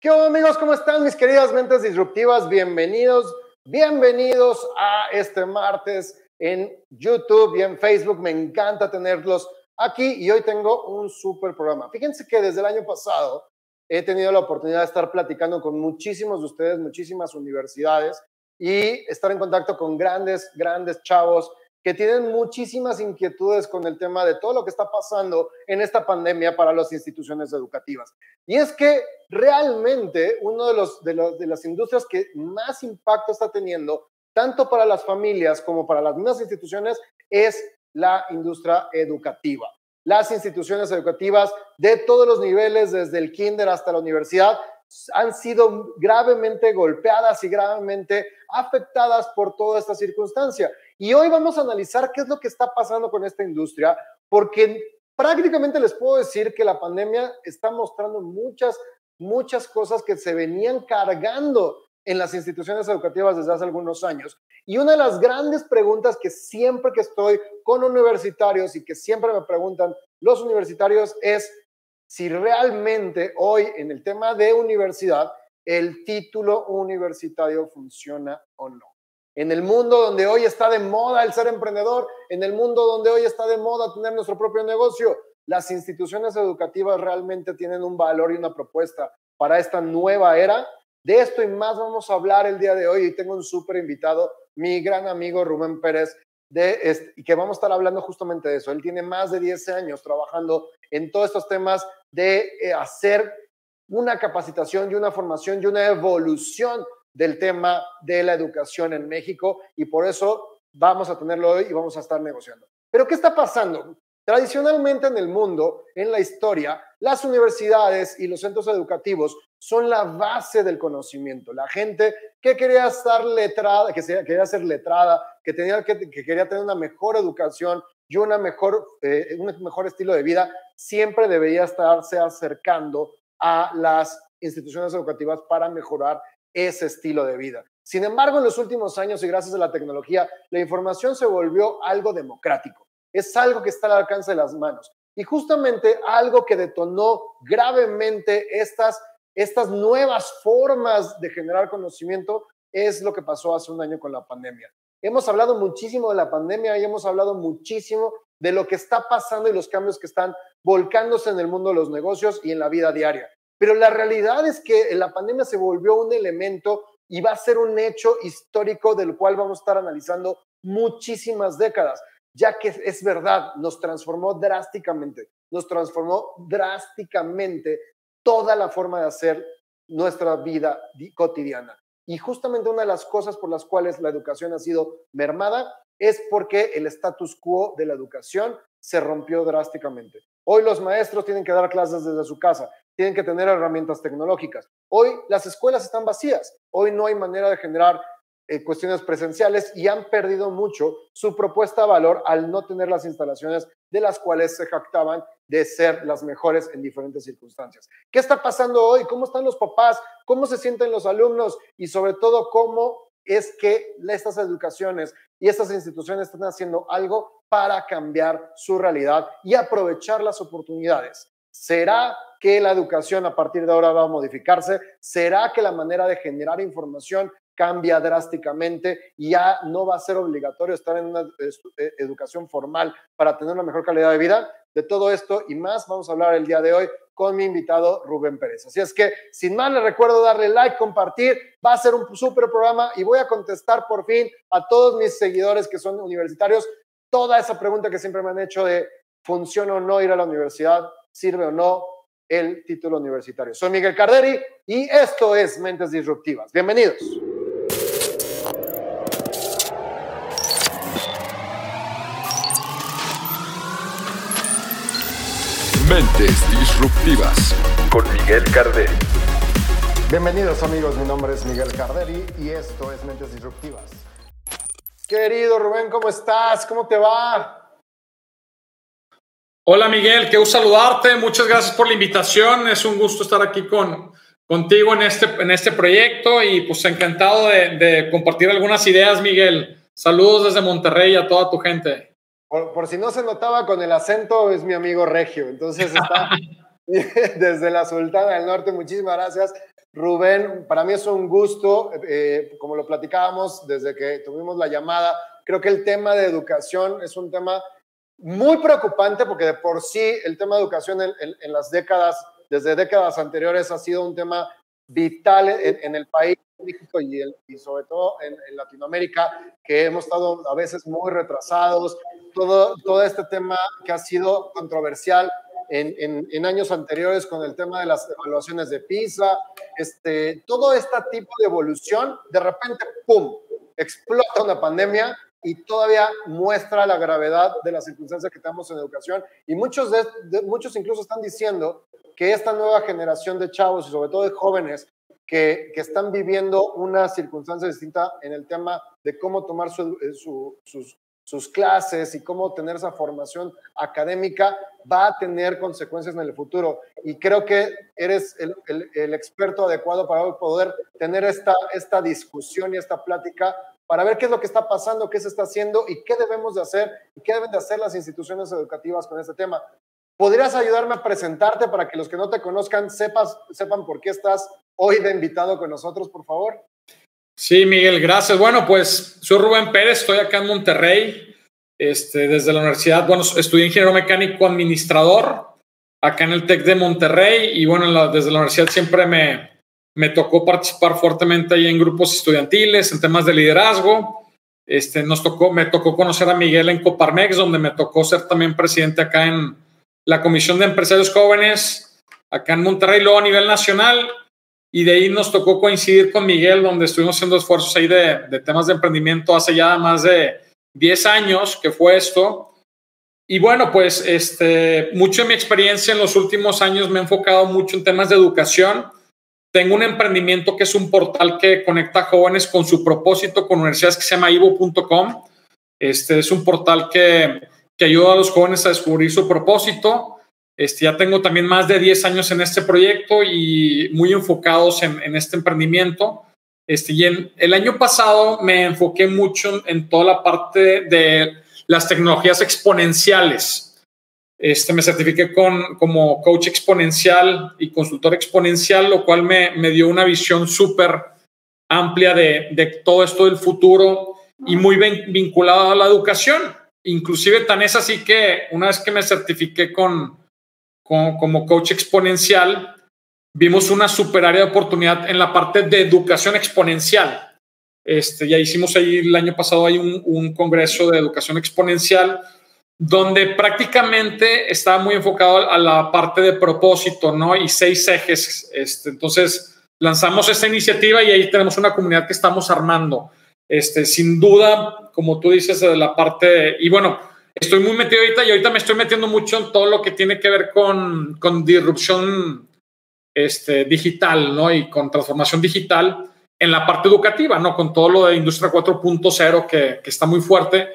¿Qué onda amigos? ¿Cómo están mis queridas mentes disruptivas? Bienvenidos, bienvenidos a este martes en YouTube y en Facebook. Me encanta tenerlos aquí y hoy tengo un súper programa. Fíjense que desde el año pasado he tenido la oportunidad de estar platicando con muchísimos de ustedes, muchísimas universidades y estar en contacto con grandes, grandes chavos que tienen muchísimas inquietudes con el tema de todo lo que está pasando en esta pandemia para las instituciones educativas. Y es que realmente uno de, los, de, los, de las industrias que más impacto está teniendo, tanto para las familias como para las mismas instituciones, es la industria educativa. Las instituciones educativas de todos los niveles, desde el kinder hasta la universidad, han sido gravemente golpeadas y gravemente afectadas por toda esta circunstancia. Y hoy vamos a analizar qué es lo que está pasando con esta industria, porque prácticamente les puedo decir que la pandemia está mostrando muchas, muchas cosas que se venían cargando en las instituciones educativas desde hace algunos años. Y una de las grandes preguntas que siempre que estoy con universitarios y que siempre me preguntan los universitarios es si realmente hoy en el tema de universidad el título universitario funciona o no. En el mundo donde hoy está de moda el ser emprendedor, en el mundo donde hoy está de moda tener nuestro propio negocio, las instituciones educativas realmente tienen un valor y una propuesta para esta nueva era. De esto y más vamos a hablar el día de hoy y tengo un súper invitado, mi gran amigo Rubén Pérez, de este, y que vamos a estar hablando justamente de eso. Él tiene más de 10 años trabajando en todos estos temas de eh, hacer una capacitación y una formación y una evolución del tema de la educación en México y por eso vamos a tenerlo hoy y vamos a estar negociando. Pero ¿qué está pasando? Tradicionalmente en el mundo, en la historia, las universidades y los centros educativos son la base del conocimiento. La gente que quería estar letrada, que quería ser letrada, que, tenía, que, quería tener una mejor educación y una mejor, eh, un mejor estilo de vida, siempre debería estarse acercando a las instituciones educativas para mejorar ese estilo de vida. Sin embargo, en los últimos años y gracias a la tecnología, la información se volvió algo democrático. Es algo que está al alcance de las manos. Y justamente algo que detonó gravemente estas, estas nuevas formas de generar conocimiento es lo que pasó hace un año con la pandemia. Hemos hablado muchísimo de la pandemia y hemos hablado muchísimo de lo que está pasando y los cambios que están volcándose en el mundo de los negocios y en la vida diaria. Pero la realidad es que la pandemia se volvió un elemento y va a ser un hecho histórico del cual vamos a estar analizando muchísimas décadas, ya que es verdad, nos transformó drásticamente, nos transformó drásticamente toda la forma de hacer nuestra vida cotidiana. Y justamente una de las cosas por las cuales la educación ha sido mermada es porque el status quo de la educación se rompió drásticamente. Hoy los maestros tienen que dar clases desde su casa, tienen que tener herramientas tecnológicas. Hoy las escuelas están vacías, hoy no hay manera de generar eh, cuestiones presenciales y han perdido mucho su propuesta de valor al no tener las instalaciones de las cuales se jactaban de ser las mejores en diferentes circunstancias. ¿Qué está pasando hoy? ¿Cómo están los papás? ¿Cómo se sienten los alumnos? Y sobre todo, ¿cómo es que estas educaciones y estas instituciones están haciendo algo para cambiar su realidad y aprovechar las oportunidades? ¿Será que la educación a partir de ahora va a modificarse? ¿Será que la manera de generar información cambia drásticamente y ya no va a ser obligatorio estar en una eh, educación formal para tener una mejor calidad de vida? De todo esto y más vamos a hablar el día de hoy con mi invitado Rubén Pérez. Así es que, sin más, les recuerdo darle like, compartir, va a ser un súper programa y voy a contestar por fin a todos mis seguidores que son universitarios toda esa pregunta que siempre me han hecho de ¿funciona o no ir a la universidad? ¿Sirve o no? el título universitario. Soy Miguel Carderi y esto es Mentes Disruptivas. Bienvenidos. Mentes Disruptivas con Miguel Carderi. Bienvenidos amigos, mi nombre es Miguel Carderi y esto es Mentes Disruptivas. Querido Rubén, ¿cómo estás? ¿Cómo te va? Hola Miguel, qué gusto saludarte. Muchas gracias por la invitación. Es un gusto estar aquí con, contigo en este, en este proyecto y pues encantado de, compartir algunas ideas, Miguel. Saludos desde Monterrey a toda tu gente. Por, si no se notaba con el acento, es mi amigo Regio. Entonces está, desde la Sultana del Norte. Muchísimas gracias. Rubén, para mí es un gusto, eh, como lo platicábamos desde que tuvimos la llamada, creo que el tema de educación es un tema muy preocupante porque de por sí el tema de educación en, las décadas, desde décadas anteriores, ha sido un tema vital en, el país, México y, y sobre todo en, Latinoamérica, que hemos estado a veces muy retrasados. Todo, todo este tema que ha sido controversial en, en, años anteriores con el tema de las evaluaciones de PISA, este, todo este tipo de evolución, de repente, ¡pum!, explota una pandemia y todavía muestra la gravedad de las circunstancias que tenemos en educación. Y muchos, de, muchos incluso están diciendo que esta nueva generación de chavos y sobre todo de jóvenes que, que están viviendo una circunstancia distinta en el tema de cómo tomar eh, sus, sus clases y cómo tener esa formación académica va a tener consecuencias en el futuro. Y creo que eres el, experto adecuado para poder tener esta, esta discusión y esta plática para ver qué es lo que está pasando, qué se está haciendo y qué debemos de hacer y qué deben de hacer las instituciones educativas con este tema. ¿Podrías ayudarme a presentarte para que los que no te conozcan sepas, sepan por qué estás hoy de invitado con nosotros, por favor? Sí, Miguel, gracias. Bueno, pues soy Rubén Pérez, estoy acá en Monterrey, este, desde la universidad. Bueno, estudié ingeniero mecánico administrador acá en el TEC de Monterrey y bueno, desde la universidad siempre me, me tocó participar fuertemente ahí en grupos estudiantiles, en temas de liderazgo. Este, nos tocó, me tocó conocer a Miguel en Coparmex, donde me tocó ser también presidente acá en la Comisión de Empresarios Jóvenes, acá en Monterrey, luego a nivel nacional y de ahí nos tocó coincidir con Miguel, donde estuvimos haciendo esfuerzos ahí de, de, temas de emprendimiento hace ya más de 10 años que fue esto. Y bueno, pues este, mucho de mi experiencia en los últimos años me he enfocado mucho en temas de educación. Tengo un emprendimiento que es un portal que conecta jóvenes con su propósito con universidades que se llama ivo.com. Este es un portal que, que ayuda a los jóvenes a descubrir su propósito este, ya tengo también más de 10 años en este proyecto y muy enfocados en, este emprendimiento. Este, y en, el año pasado me enfoqué mucho en, toda la parte de las tecnologías exponenciales. Este, me certifiqué con, como coach exponencial y consultor exponencial, lo cual me, me dio una visión súper amplia de, de, todo esto del futuro y muy vinculado a la educación. Inclusive tan es así que una vez que me certifiqué con, como, coach exponencial, vimos una super área de oportunidad en la parte de educación exponencial. Este, ya hicimos ahí el año pasado hay un, un, congreso de educación exponencial donde prácticamente estaba muy enfocado a la parte de propósito, ¿no? Y seis ejes. Este, entonces lanzamos esta iniciativa y ahí tenemos una comunidad que estamos armando. Este, sin duda, como tú dices, de la parte, y bueno, estoy muy metido ahorita y ahorita me estoy metiendo mucho en todo lo que tiene que ver con, con disrupción este, digital, ¿no? Y con transformación digital en la parte educativa, ¿no? Con todo lo de Industria 4.0 que, que, está muy fuerte.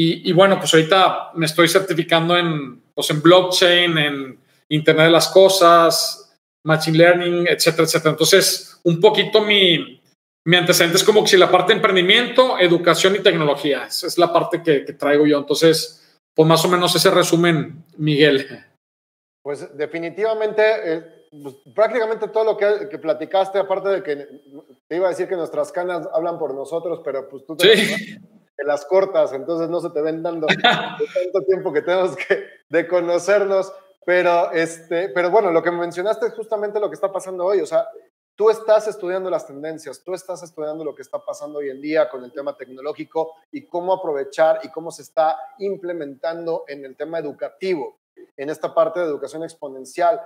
Y, y, bueno, pues ahorita me estoy certificando en, pues en blockchain, en Internet de las Cosas, Machine Learning, etcétera, etcétera. Entonces, un poquito mi, mi antecedente es como que si la parte de emprendimiento, educación y tecnología. Esa es la parte que, que traigo yo. Entonces, pues más o menos ese resumen, Miguel. Pues definitivamente, eh, pues, prácticamente todo lo que, que, platicaste, aparte de que te iba a decir que nuestras canas hablan por nosotros, pero pues tú te, las cortas, entonces no se te ven dando tanto tiempo que tenemos que de conocernos. Pero, este, pero bueno, lo que mencionaste es justamente lo que está pasando hoy. O sea, Tú estás estudiando las tendencias, tú estás estudiando lo que está pasando hoy en día con el tema tecnológico y cómo aprovechar y cómo se está implementando en el tema educativo, en esta parte de educación exponencial.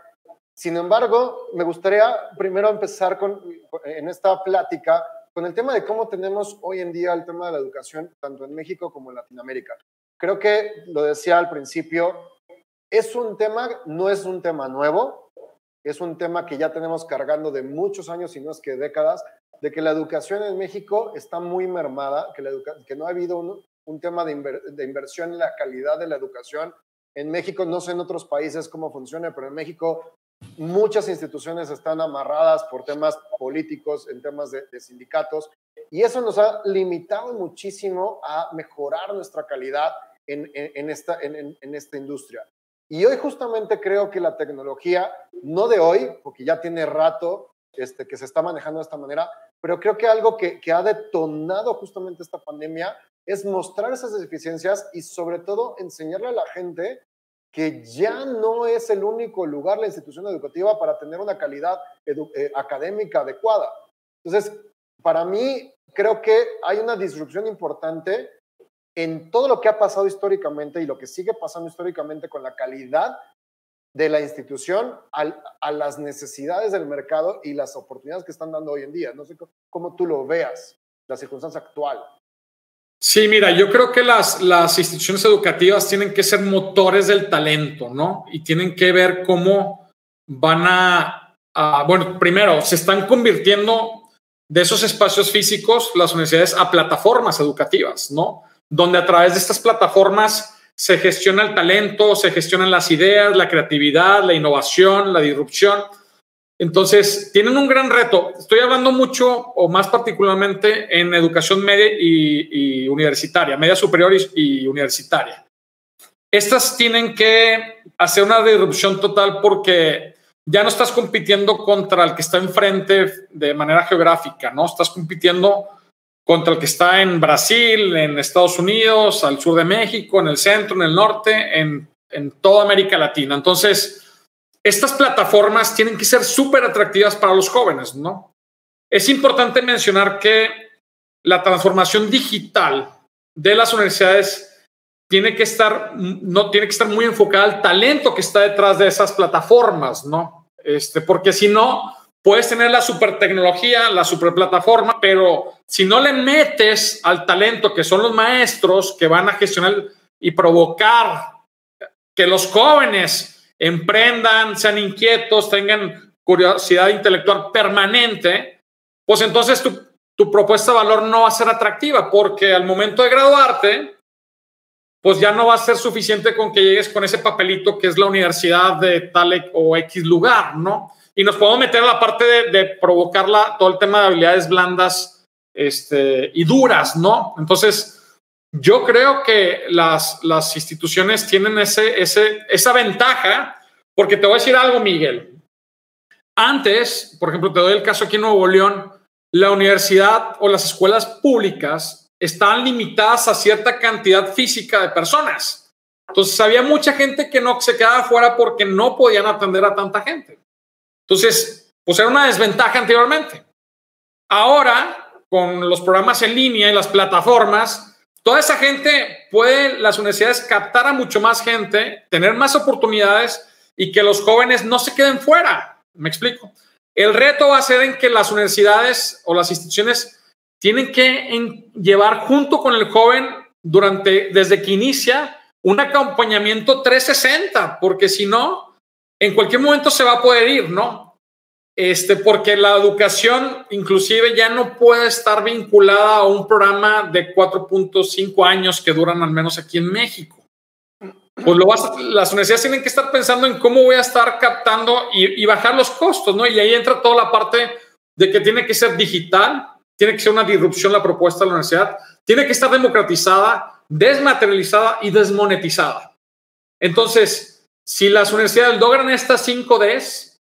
Sin embargo, me gustaría primero empezar con, en esta plática con el tema de cómo tenemos hoy en día el tema de la educación, tanto en México como en Latinoamérica. Creo que, lo decía al principio, es un tema, no es un tema nuevo, es un tema que ya tenemos cargando de muchos años, y no es que décadas, de que la educación en México está muy mermada, que no ha habido un, tema de, de, inversión en la calidad de la educación. En México, no sé en otros países cómo funciona, pero en México muchas instituciones están amarradas por temas políticos, en temas de, sindicatos, y eso nos ha limitado muchísimo a mejorar nuestra calidad en, esta, industria. Y hoy justamente creo que la tecnología, no de hoy, porque ya tiene rato este, que se está manejando de esta manera, pero creo que algo que ha detonado justamente esta pandemia es mostrar esas deficiencias y sobre todo enseñarle a la gente que ya no es el único lugar la institución educativa para tener una calidad eh, académica adecuada. Entonces, para mí, creo que hay una disrupción importante en todo lo que ha pasado históricamente y lo que sigue pasando históricamente con la calidad de la institución a las necesidades del mercado y las oportunidades que están dando hoy en día. No sé cómo tú lo veas, la circunstancia actual. Sí, mira, yo creo que las, las instituciones educativas tienen que ser motores del talento, ¿no? Y tienen que ver cómo van a, bueno, primero, se están convirtiendo de esos espacios físicos las universidades a plataformas educativas, ¿no? Donde a través de estas plataformas se gestiona el talento, se gestionan las ideas, la creatividad, la innovación, la disrupción. Entonces, tienen un gran reto. Estoy hablando mucho o más particularmente en educación media y, universitaria, media superior y, universitaria. Estas tienen que hacer una disrupción total porque ya no estás compitiendo contra el que está enfrente de manera geográfica, ¿no? Estás compitiendo contra el que está en Brasil, en Estados Unidos, al sur de México, en el centro, en el norte, en, en toda América Latina. Entonces, estas plataformas tienen que ser súper atractivas para los jóvenes, ¿no? Es importante mencionar que la transformación digital de las universidades tiene que estar, no, tiene que estar muy enfocada al talento que está detrás de esas plataformas, ¿no? Este, porque si no, puedes tener la super tecnología, la super plataforma, pero si no le metes al talento que son los maestros que van a gestionar y provocar que los jóvenes emprendan, sean inquietos, tengan curiosidad intelectual permanente, pues entonces tu, tu propuesta de valor no va a ser atractiva porque al momento de graduarte, pues ya no va a ser suficiente con que llegues con ese papelito que es la universidad de tal o X lugar, ¿no? Y nos podemos meter a la parte de, de provocar todo el tema de habilidades blandas este, y duras, ¿no? Entonces, yo creo que las, las instituciones tienen ese, ese, esa ventaja, porque te voy a decir algo, Miguel. Antes, por ejemplo, te doy el caso aquí en Nuevo León, la universidad o las escuelas públicas estaban limitadas a cierta cantidad física de personas. Entonces, había mucha gente que no se quedaba fuera porque no podían atender a tanta gente. Entonces, pues era una desventaja anteriormente. Ahora, con los programas en línea y las plataformas, Toda esa gente puede, las universidades captar a mucho más gente, tener más oportunidades y que los jóvenes no se queden fuera. Me explico. El reto va a ser en que las universidades o las instituciones tienen que llevar junto con el joven durante, desde que inicia, un acompañamiento 360, porque si no, en cualquier momento se va a poder ir, ¿no? Este, porque la educación inclusive ya no puede estar vinculada a un programa de 4.5 años que duran al menos aquí en México. Pues lo las universidades tienen que estar pensando en cómo voy a estar captando y, bajar los costos, ¿no? Y ahí entra toda la parte de que tiene que ser digital, tiene que ser una disrupción la propuesta de la universidad, tiene que estar democratizada, desmaterializada y desmonetizada. Entonces, si las universidades logran estas 5 Ds,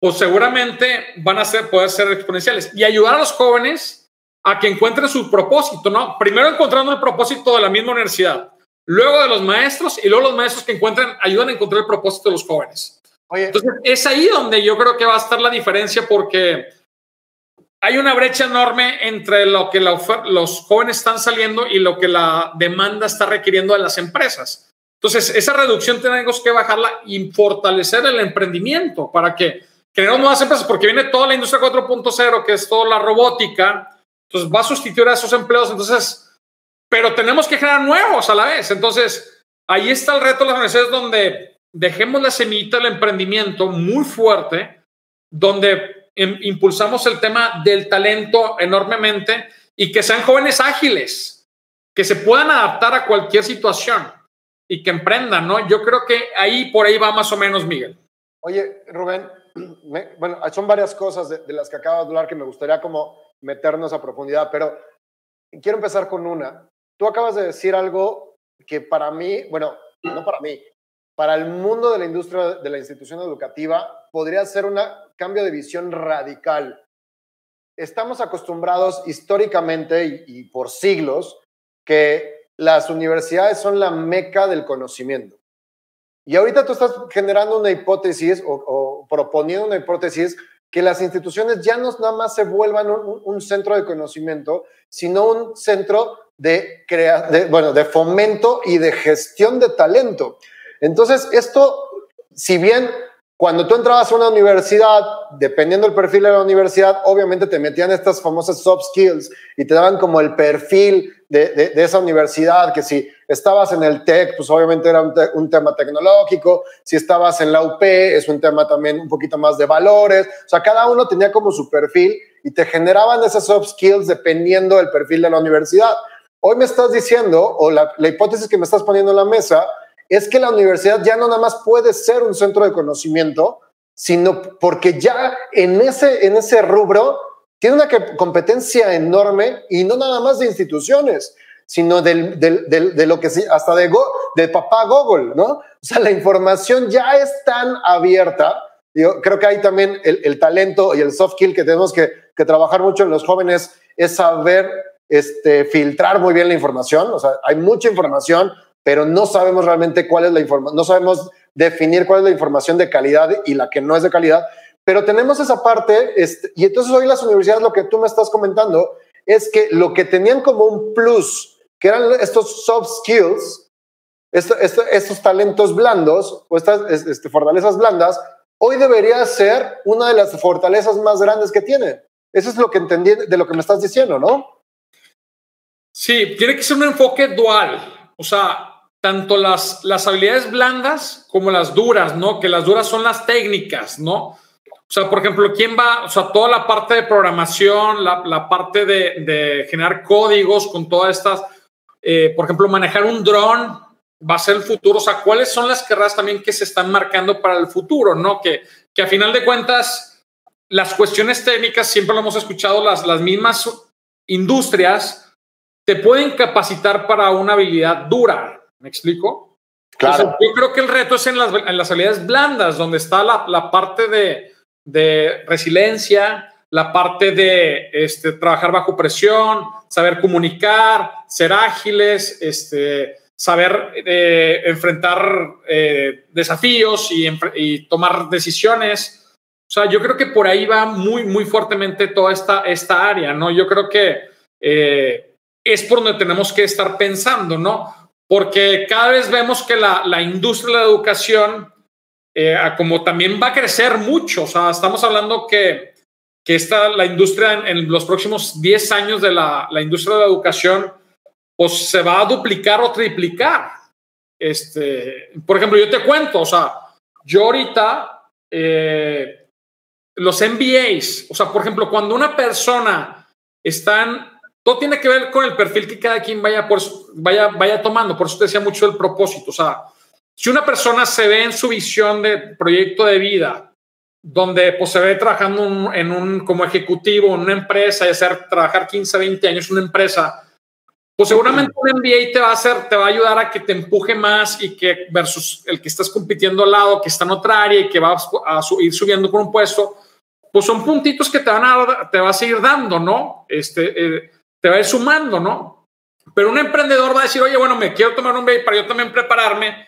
pues seguramente van a ser, poder ser exponenciales y ayudar a los jóvenes a que encuentren su propósito, ¿no? Primero encontrando el propósito de la misma universidad, luego de los maestros y luego los maestros que encuentran, ayudan a encontrar el propósito de los jóvenes. Entonces, es ahí donde yo creo que va a estar la diferencia porque hay una brecha enorme entre lo que los jóvenes están saliendo y lo que la demanda está requiriendo de las empresas. Entonces, esa reducción tenemos que bajarla y fortalecer el emprendimiento para que generamos nuevas empresas porque viene toda la industria 4.0, que es toda la robótica, entonces va a sustituir a esos empleos, entonces, pero tenemos que generar nuevos a la vez. Entonces, ahí está el reto de las universidades donde dejemos la semillita del emprendimiento muy fuerte, donde impulsamos el tema del talento enormemente y que sean jóvenes ágiles, que se puedan adaptar a cualquier situación y que emprendan, ¿no? Yo creo que ahí por ahí va más o menos, Miguel. Oye, Rubén, bueno, son varias cosas de, las que acabo de hablar que me gustaría como meternos a profundidad, pero quiero empezar con una. Tú acabas de decir algo que para mí, bueno, no para mí, para el mundo de la industria de la institución educativa podría ser un cambio de visión radical. Estamos acostumbrados históricamente y, por siglos que las universidades son la meca del conocimiento. Y ahorita tú estás generando una hipótesis o, proponiendo una hipótesis que las instituciones ya no nada más se vuelvan un, centro de conocimiento, sino un centro de, de, bueno, de fomento y de gestión de talento. Entonces, esto, si bien cuando tú entrabas a una universidad, dependiendo del perfil de la universidad, obviamente te metían estas famosas soft skills y te daban como el perfil de, esa universidad, que si estabas en el TEC, pues obviamente era un, tema tecnológico, si estabas en la UP, es un tema también un poquito más de valores, o sea, cada uno tenía como su perfil y te generaban esas soft skills dependiendo del perfil de la universidad. Hoy me estás diciendo, o la, la hipótesis que me estás poniendo en la mesa, es que la universidad ya no nada más puede ser un centro de conocimiento, sino porque ya en ese, en ese rubro tiene una competencia enorme y no nada más de instituciones, sino del, de lo que sí, hasta de, de papá Google, ¿no? O sea, la información ya es tan abierta. Yo creo que hay también el, talento y el soft skill que tenemos que, que, trabajar mucho en los jóvenes, es saber este, filtrar muy bien la información. O sea, hay mucha información, pero no sabemos realmente cuál es la información, no sabemos definir cuál es la información de calidad y la que no es de calidad, pero tenemos esa parte, este, y entonces hoy las universidades, lo que tú me estás comentando, es que lo que tenían como un plus, que eran estos soft skills, estos talentos blandos o estas este, fortalezas blandas, hoy debería ser una de las fortalezas más grandes que tiene. Eso es lo que entendí de lo que me estás diciendo, ¿no? Sí, tiene que ser un enfoque dual. O sea, tanto las, las habilidades blandas como las duras, ¿no? Que las duras son las técnicas, ¿no? O sea, por ejemplo, ¿quién va? O sea, toda la parte de programación, la, la parte de, de, generar códigos con todas estas, eh, por ejemplo, manejar un dron va a ser el futuro. O sea, ¿cuáles son las carreras también que se están marcando para el futuro, ¿no? Que, que a final de cuentas, las cuestiones técnicas, siempre lo hemos escuchado, las, las mismas industrias te pueden capacitar para una habilidad dura, ¿Me explico? Claro. yo creo que el reto es en las, en las habilidades blandas, donde está la, la parte de, de, resiliencia, la parte de este, trabajar bajo presión, saber comunicar, ser ágiles, este, saber eh, enfrentar eh, desafíos y, tomar decisiones. O sea, yo creo que por ahí va muy, muy fuertemente toda esta, esta área, ¿no? Yo creo que eh, es por donde tenemos que estar pensando, ¿no? porque cada vez vemos que la, la industria de la educación, como también va a crecer mucho, o sea, estamos hablando que, que esta, la industria en, los próximos 10 años de la, la, industria de la educación, pues se va a duplicar o triplicar. Este, por ejemplo, yo te cuento, o sea, yo ahorita, eh, los MBAs, o sea, por ejemplo, cuando una persona está en todo tiene que ver con el perfil que cada quien vaya, por, vaya, vaya tomando. Por eso te decía mucho el propósito. O sea, si una persona se ve en su visión de proyecto de vida, donde pues, se ve trabajando en un, como ejecutivo en una empresa y hacer trabajar 15, 20 años en una empresa, pues seguramente un MBA te va a hacer, te va a ayudar a que te empuje más y que versus el que estás compitiendo al lado, que está en otra área y que va a, ir subiendo con un puesto, pues son puntitos que te van a, te va a seguir dando, ¿no? Este, eh, te va a ir sumando, ¿no? Pero un emprendedor va a decir, oye, bueno, me quiero tomar un MBA para yo también prepararme,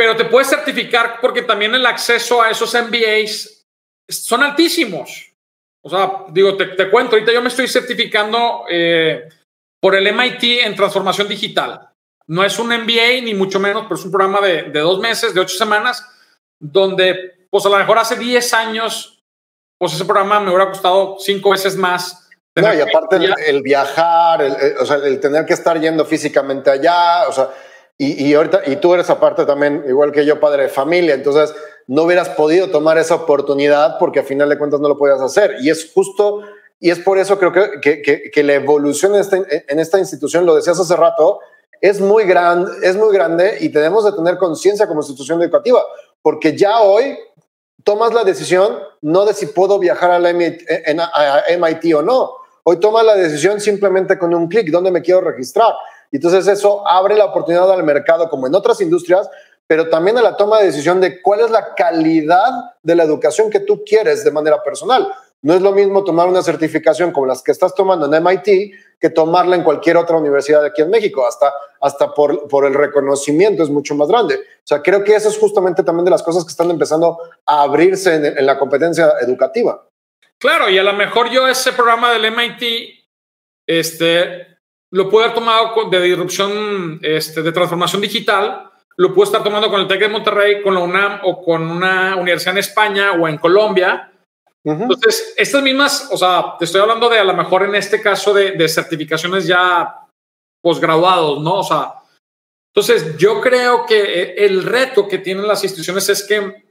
pero te puedes certificar porque también el acceso a esos MBAs son altísimos. O sea, digo, te, cuento, ahorita yo me estoy certificando eh, por el MIT en transformación digital. No es un MBA, ni mucho menos, pero es un programa de, de dos meses, de ocho semanas, donde, pues a lo mejor hace 10 años, pues ese programa me hubiera costado cinco veces más no, y aparte el, viajar, el, o sea, el tener que estar yendo físicamente allá, o sea, y, y, ahorita, y tú eres aparte también, igual que yo, padre de familia, entonces no hubieras podido tomar esa oportunidad porque a final de cuentas no lo podías hacer. Y es justo, y es por eso creo que, que, que, la evolución en esta, en esta institución, lo decías hace rato, es muy, gran, es muy grande y tenemos de tener conciencia como institución educativa, porque ya hoy tomas la decisión no de si puedo viajar a, la MIT, a MIT o no, Hoy toma la decisión simplemente con un clic, ¿dónde me quiero registrar? Y entonces eso abre la oportunidad al mercado, como en otras industrias, pero también a la toma de decisión de cuál es la calidad de la educación que tú quieres de manera personal. No es lo mismo tomar una certificación como las que estás tomando en MIT que tomarla en cualquier otra universidad aquí en México, hasta, hasta por, por el reconocimiento es mucho más grande. O sea, creo que eso es justamente también de las cosas que están empezando a abrirse en, en la competencia educativa. Claro, y a lo mejor yo ese programa del MIT, este, lo puedo haber tomado de disrupción, este, de transformación digital, lo puedo estar tomando con el TEC de Monterrey, con la UNAM o con una universidad en España o en Colombia, entonces, estas mismas, o sea, te estoy hablando de a lo mejor en este caso de, de certificaciones ya posgraduados, ¿no? O sea, entonces yo creo que el reto que tienen las instituciones es que,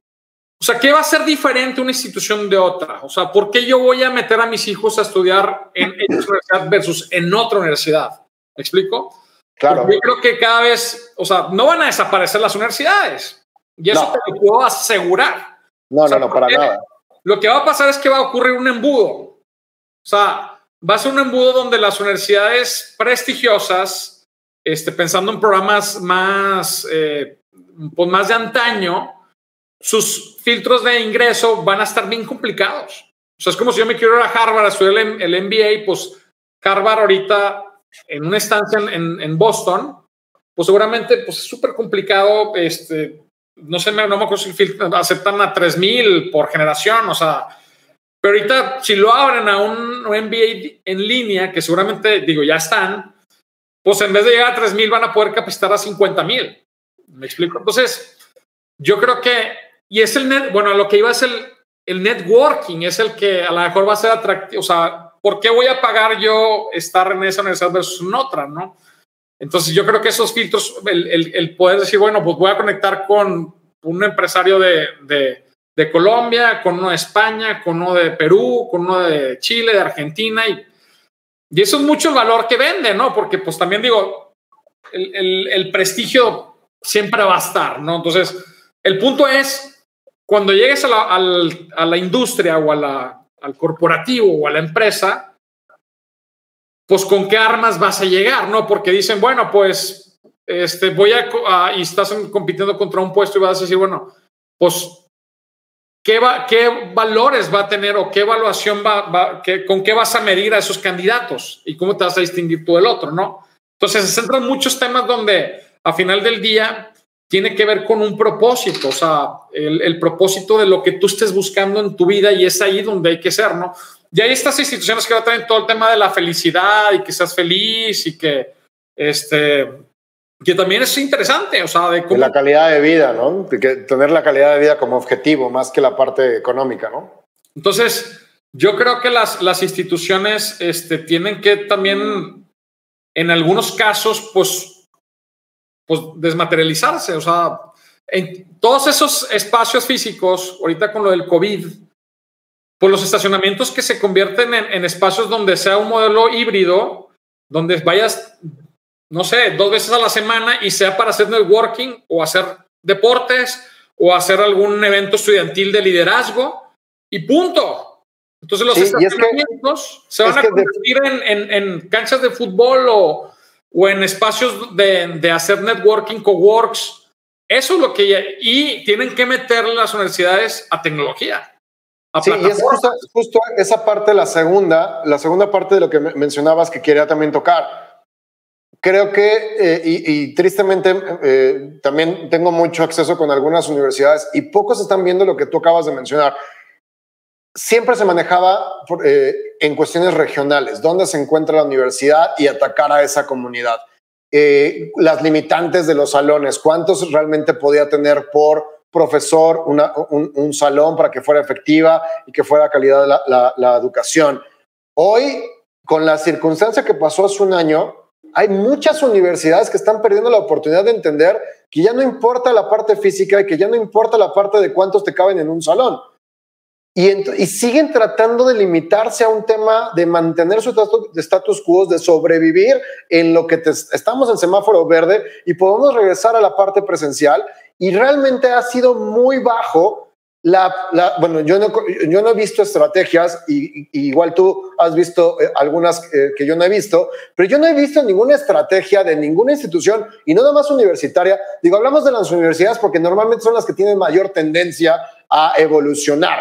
o sea, ¿qué va a ser diferente una institución de otra? O sea, ¿por qué yo voy a meter a mis hijos a estudiar en esta universidad versus en otra universidad? ¿Me explico? Claro. Porque yo creo que cada vez, o sea, no van a desaparecer las universidades. Y eso No. te lo puedo asegurar. No, O sea, no, no, para nada. Lo que va a pasar es que va a ocurrir un embudo. O sea, va a ser un embudo donde las universidades prestigiosas, este, pensando en programas más, eh, pues más de antaño, sus filtros de ingreso van a estar bien complicados. O sea, es como si yo me quiero ir a Harvard a estudiar el, el MBA, pues Harvard ahorita en una estancia en, en- Boston, pues seguramente pues es súper complicado, este, no sé, no me acuerdo si aceptan a 3000 por generación, o sea, pero ahorita si lo abren a un MBA en línea, que seguramente, digo, ya están, pues en vez de llegar a 3000 van a poder capacitar a 50000. ¿Me explico? Entonces, yo creo que, y es el net, bueno, lo que iba es el, el networking, es el que a lo mejor va a ser atractivo, o sea, ¿por qué voy a pagar yo estar en esa universidad versus en otra, no? Entonces yo creo que esos filtros, el, el- el poder decir, bueno, pues voy a conectar con un empresario de, de- de Colombia, con uno de España, con uno de Perú, con uno de Chile, de Argentina, y, y eso es mucho el valor que vende, ¿no? Porque pues también digo, el, el- el prestigio siempre va a estar, ¿no? Entonces, el punto es, cuando llegues a la, a la industria o a la- al corporativo o a la empresa, pues con qué armas vas a llegar, ¿no? Porque dicen, bueno, pues este, voy a, a- y estás en- compitiendo contra un puesto y vas a decir, bueno, pues, ¿qué, va, qué valores va a tener o qué evaluación va, va qué- con qué vas a medir a esos candidatos y cómo te vas a distinguir tú del otro, ¿no? Entonces se centran muchos temas donde a final del día tiene que ver con un propósito, o sea, el, el propósito de lo que tú estés buscando en tu vida y es ahí donde hay que ser, ¿no? Y hay estas instituciones que traer todo el tema de la felicidad y que seas feliz y que, este, que también es interesante, o sea, de cómo... la calidad de vida, ¿no? Que tener la calidad de vida como objetivo más que la parte económica, ¿no? Entonces, yo creo que las, las instituciones este, tienen que también, en algunos casos, pues, pues desmaterializarse. O sea, en todos esos espacios físicos, ahorita con lo del COVID, pues los estacionamientos que se convierten en, en espacios donde sea un modelo híbrido, donde vayas, no sé, dos veces a la semana y sea para hacer networking o hacer deportes o hacer algún evento estudiantil de liderazgo y punto. Entonces los Sí, y es que- estacionamientos se van es a que de- convertir en, en- en canchas de fútbol o, o en espacios de, de hacer networking, coworks. Eso es lo que... Y tienen que meter las universidades a tecnología. A Sí, y es justo, justo esa parte, la segunda, la segunda parte de lo que me- mencionabas que quería también tocar. Creo que, eh, y, y tristemente, eh, también tengo mucho acceso con algunas universidades y pocos están viendo lo que tú acabas de mencionar. Siempre se manejaba eh, en cuestiones regionales, dónde se encuentra la universidad y atacar a esa comunidad. Eh, las limitantes de los salones, cuántos realmente podía tener por profesor un, salón para que fuera efectiva y que fuera calidad la, la, la educación. Hoy, con la circunstancia que pasó hace un año, hay muchas universidades que están perdiendo la oportunidad de entender que ya no importa la parte física y que ya no importa la parte de cuántos te caben en un salón. Y, y siguen tratando de limitarse a un tema de mantener su status quo, de sobrevivir en lo que te- estamos en semáforo verde y podemos regresar a la parte presencial. Y realmente ha sido muy bajo la, bueno, yo no, yo no he visto estrategias y, igual tú has visto eh, algunas eh, que yo no he visto, pero yo no he visto ninguna estrategia de ninguna institución y no nada más universitaria. Digo, hablamos de las universidades porque normalmente son las que tienen mayor tendencia a evolucionar,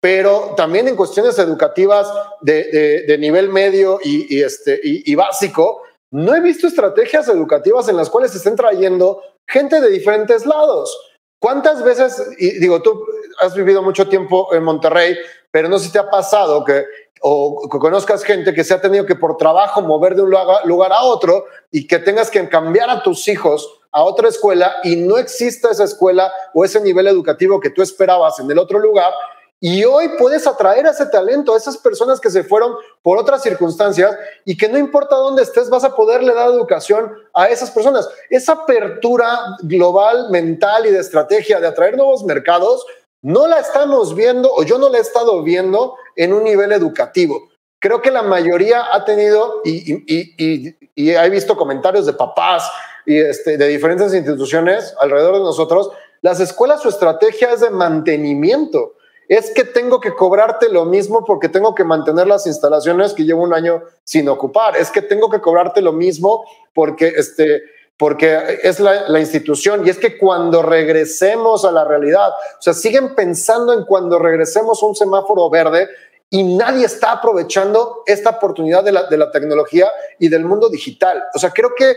pero también en cuestiones educativas de, de, nivel medio y, este, y básico, no he visto estrategias educativas en las cuales se estén trayendo gente de diferentes lados. ¿Cuántas veces, y digo, tú has vivido mucho tiempo en Monterrey, pero no sé si te ha pasado que o que conozcas gente que se ha tenido que por trabajo mover de un lugar a otro y que tengas que cambiar a tus hijos a otra escuela y no exista esa escuela o ese nivel educativo que tú esperabas en el otro lugar y hoy puedes atraer a ese talento, a esas personas que se fueron por otras circunstancias y que no importa dónde estés, vas a poderle dar educación a esas personas. Esa apertura global, mental y de estrategia de atraer nuevos mercados, no la estamos viendo o yo no la he estado viendo en un nivel educativo. Creo que la mayoría ha tenido, y, he visto comentarios de papás y este, de diferentes instituciones alrededor de nosotros, las escuelas su estrategia es de mantenimiento es que tengo que cobrarte lo mismo porque tengo que mantener las instalaciones que llevo un año sin ocupar. Es que tengo que cobrarte lo mismo porque, este, porque es la, institución. Y es que cuando regresemos a la realidad, o sea, siguen pensando en cuando regresemos a un semáforo verde y nadie está aprovechando esta oportunidad de la, de la tecnología y del mundo digital. O sea, creo que,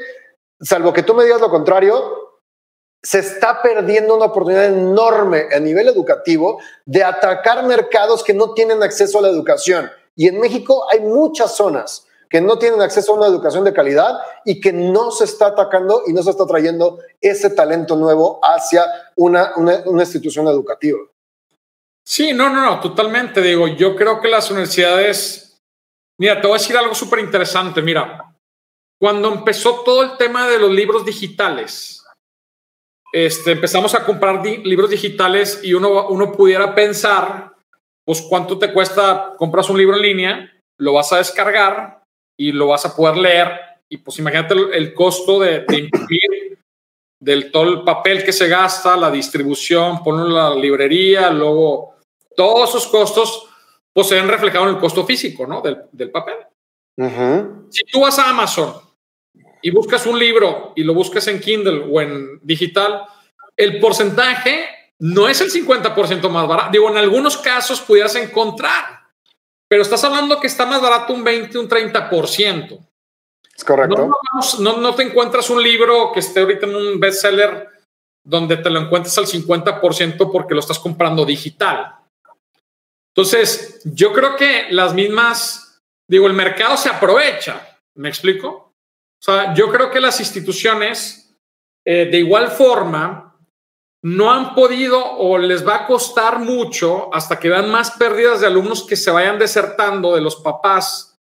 salvo que tú me digas lo contrario, se está perdiendo una oportunidad enorme a nivel educativo de atacar mercados que no tienen acceso a la educación. Y en México hay muchas zonas que no tienen acceso a una educación de calidad y que no se está atacando y no se está trayendo ese talento nuevo hacia una, una, institución educativa. Sí, no, no, no, totalmente. Digo, yo creo que las universidades, mira, te voy a decir algo súper interesante. Mira, cuando empezó todo el tema de los libros digitales, este, empezamos a comprar libros digitales y uno, uno pudiera pensar, pues cuánto te cuesta, compras un libro en línea, lo vas a descargar y lo vas a poder leer y pues imagínate el, costo de, imprimir del todo el papel que se gasta, la distribución, ponerlo en la librería, luego todos esos costos pues se ven reflejados en el costo físico, ¿no? Del, del papel. Si tú vas a Amazon y buscas un libro y lo buscas en Kindle o en digital, el porcentaje no es el 50% más barato. Digo, en algunos casos pudieras encontrar, pero estás hablando que está más barato un 20, un 30%. Es correcto. No, no, te encuentras un libro que esté ahorita en un bestseller donde te lo encuentres al 50% porque lo estás comprando digital. Entonces, yo creo que las mismas, digo, el mercado se aprovecha. ¿Me explico? O sea, yo creo que las instituciones, eh, de igual forma, no han podido o les va a costar mucho hasta que vean más pérdidas de alumnos que se vayan desertando de los papás,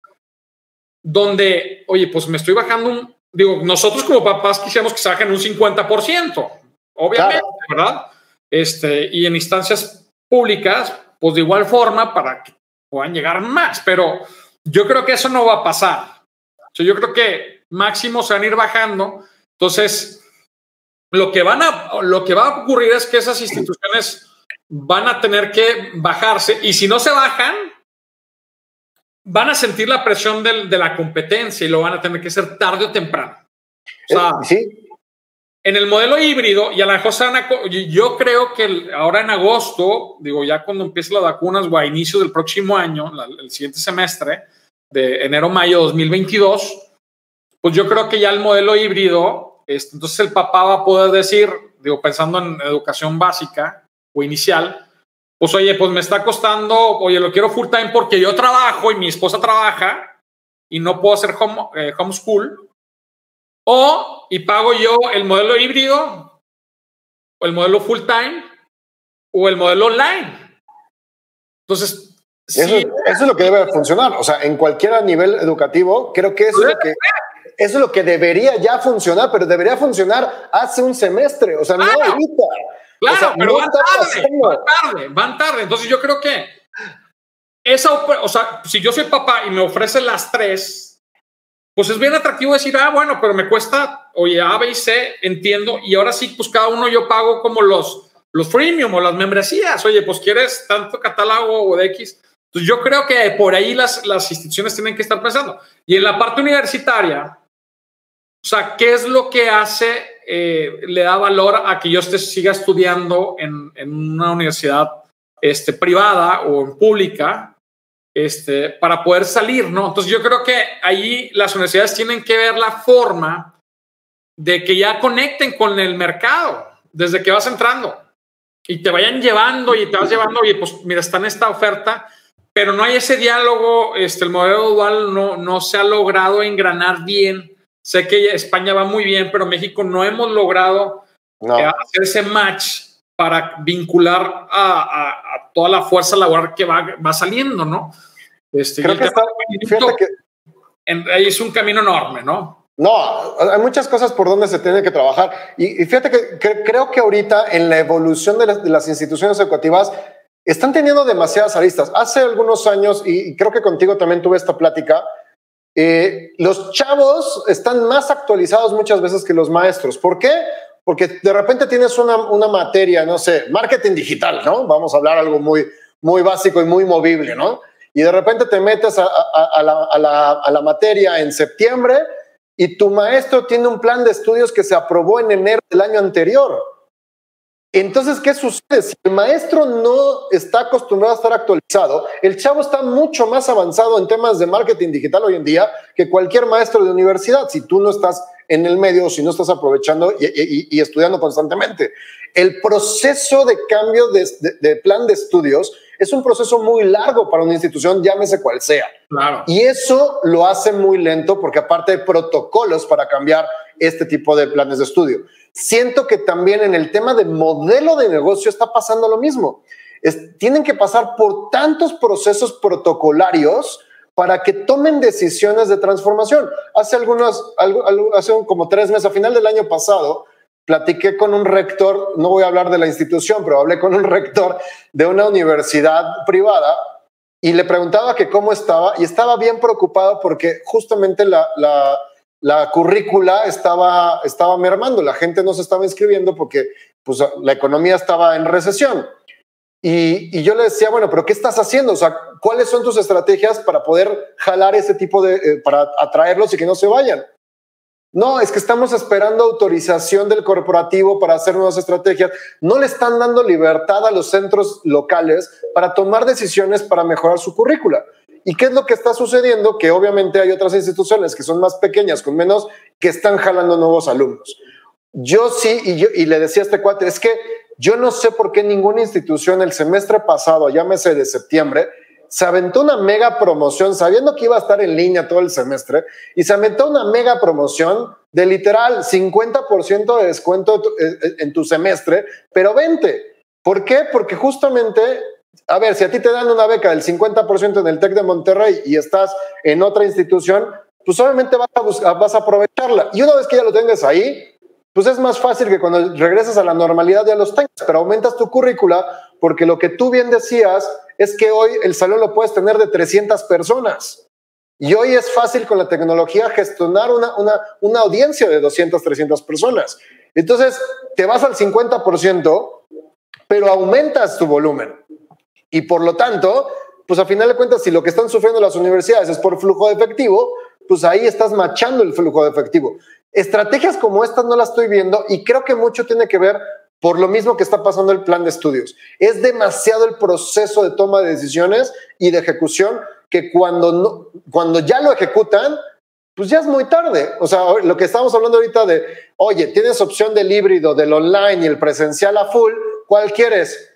donde, oye, pues me estoy bajando un, digo, nosotros como papás quisiéramos que se bajen un 50%, obviamente, ¿verdad? Este, y en instancias públicas, pues de igual forma para que puedan llegar más, pero yo creo que eso no va a pasar. O sea, yo creo que máximo se van a ir bajando. Entonces, lo que, van a, lo que va a ocurrir es que esas instituciones van a tener que bajarse y si no se bajan, van a sentir la presión de la competencia y lo van a tener que hacer tarde o temprano. O sea, ¿Sí? en el modelo híbrido, y a la cosa, yo creo que ahora en agosto, digo, ya cuando empiecen las vacunas o a inicio del próximo año, el siguiente semestre, de enero-mayo 2022, pues yo creo que ya el modelo híbrido, entonces el papá va a poder decir, digo, pensando en educación básica o inicial, pues oye, pues me está costando, oye, lo quiero full time porque yo trabajo y mi esposa trabaja y no puedo hacer home, eh, homeschool. O, y pago yo el modelo híbrido, o el modelo full time, o el modelo online. Entonces, eso, eso, es lo que debe funcionar. O sea, en cualquier nivel educativo, creo que eso es lo que eso es lo que debería ya funcionar, pero debería funcionar hace un semestre, o sea, no ahorita. Claro, pero van, tarde, van tarde, van tarde. Entonces yo creo que esa, o sea, si yo soy papá y me ofrece las tres, pues es bien atractivo decir, ah, bueno, pero me cuesta, oye, A, B y C, entiendo, y ahora sí, pues cada uno yo pago como los los freemium o las membresías. Oye, pues quieres tanto catálogo o de X. Entonces yo creo que por ahí las, las instituciones tienen que estar pensando. Y en la parte universitaria, sea, ¿qué es lo que hace, eh, le da valor a que yo esté, siga estudiando en, en una universidad este, privada o en pública este, para poder salir, ¿no? Entonces yo creo que ahí las universidades tienen que ver la forma de que ya conecten con el mercado desde que vas entrando y te vayan llevando y te vas llevando, oye, pues mira, está en esta oferta, pero no hay ese diálogo, este, el modelo dual no, no se ha logrado engranar bien. Sé que España va muy bien, pero México no hemos logrado eh, hacer ese match para vincular a, toda la fuerza laboral que va, va saliendo, ¿no? Este, Creo que está, fíjate que... ahí es un camino enorme, ¿no? No, hay muchas cosas por donde se tiene que trabajar. Y, fíjate que, creo que ahorita en la evolución de las, instituciones educativas están teniendo demasiadas aristas. Hace algunos años, y, creo que contigo también tuve esta plática, eh, los chavos están más actualizados muchas veces que los maestros. ¿Por qué? Porque de repente tienes una, materia, no sé, marketing digital, ¿no? Vamos a hablar algo muy, muy básico y muy movible, ¿no? Y de repente te metes a la materia en septiembre y tu maestro tiene un plan de estudios que se aprobó en enero del año anterior. Entonces, ¿qué sucede? Si el maestro no está acostumbrado a estar actualizado, el chavo está mucho más avanzado en temas de marketing digital hoy en día que cualquier maestro de universidad, si tú no estás en el medio o si no estás aprovechando y, estudiando constantemente. El proceso de cambio de plan de estudios es un proceso muy largo para una institución, llámese cual sea. Claro. Y eso lo hace muy lento porque aparte hay protocolos para cambiar este tipo de planes de estudio. Siento que también en el tema de modelo de negocio está pasando lo mismo. tienen que pasar por tantos procesos protocolarios para que tomen decisiones de transformación. Hace algunos, hace como tres meses, a final del año pasado, platiqué con un rector, no voy a hablar de la institución, pero hablé con un rector de una universidad privada y le preguntaba que cómo estaba y estaba bien preocupado porque justamente la, la, currícula estaba, estaba mermando, la gente no se estaba inscribiendo porque pues, la economía estaba en recesión. Y, yo le decía, bueno, pero ¿qué estás haciendo? O sea, ¿cuáles son tus estrategias para poder jalar ese tipo de, eh, para atraerlos y que no se vayan? No, es que estamos esperando autorización del corporativo para hacer nuevas estrategias. No le están dando libertad a los centros locales para tomar decisiones para mejorar su currícula. ¿Y qué es lo que está sucediendo? Que obviamente hay otras instituciones que son más pequeñas, con menos, que están jalando nuevos alumnos. Yo sí, y, yo, y le decía a este cuate, es que yo no sé por qué ninguna institución el semestre pasado, llámese de septiembre, se aventó una mega promoción sabiendo que iba a estar en línea todo el semestre y se aventó una mega promoción de literal 50% de descuento en tu semestre, pero vente. ¿Por qué? Porque justamente, a ver, si a ti te dan una beca del 50% en el TEC de Monterrey y estás en otra institución, pues obviamente vas a, aprovecharla. Y una vez que ya lo tengas ahí, pues es más fácil que cuando regresas a la normalidad ya los tengas, pero aumentas tu currícula porque lo que tú bien decías es que hoy el salón lo puedes tener de 300 personas. Y hoy es fácil con la tecnología gestionar una, una, una audiencia de 200, 300 personas. Entonces, te vas al 50%, pero aumentas tu volumen. Y por lo tanto, pues a final de cuentas, si lo que están sufriendo las universidades es por flujo de efectivo, pues ahí estás machando el flujo de efectivo. Estrategias como estas no las estoy viendo y creo que mucho tiene que ver por lo mismo que está pasando el plan de estudios. Es demasiado el proceso de toma de decisiones y de ejecución que cuando, cuando ya lo ejecutan, pues ya es muy tarde. O sea, lo que estamos hablando ahorita de, oye, tienes opción del híbrido, del online y el presencial a full, ¿cuál quieres?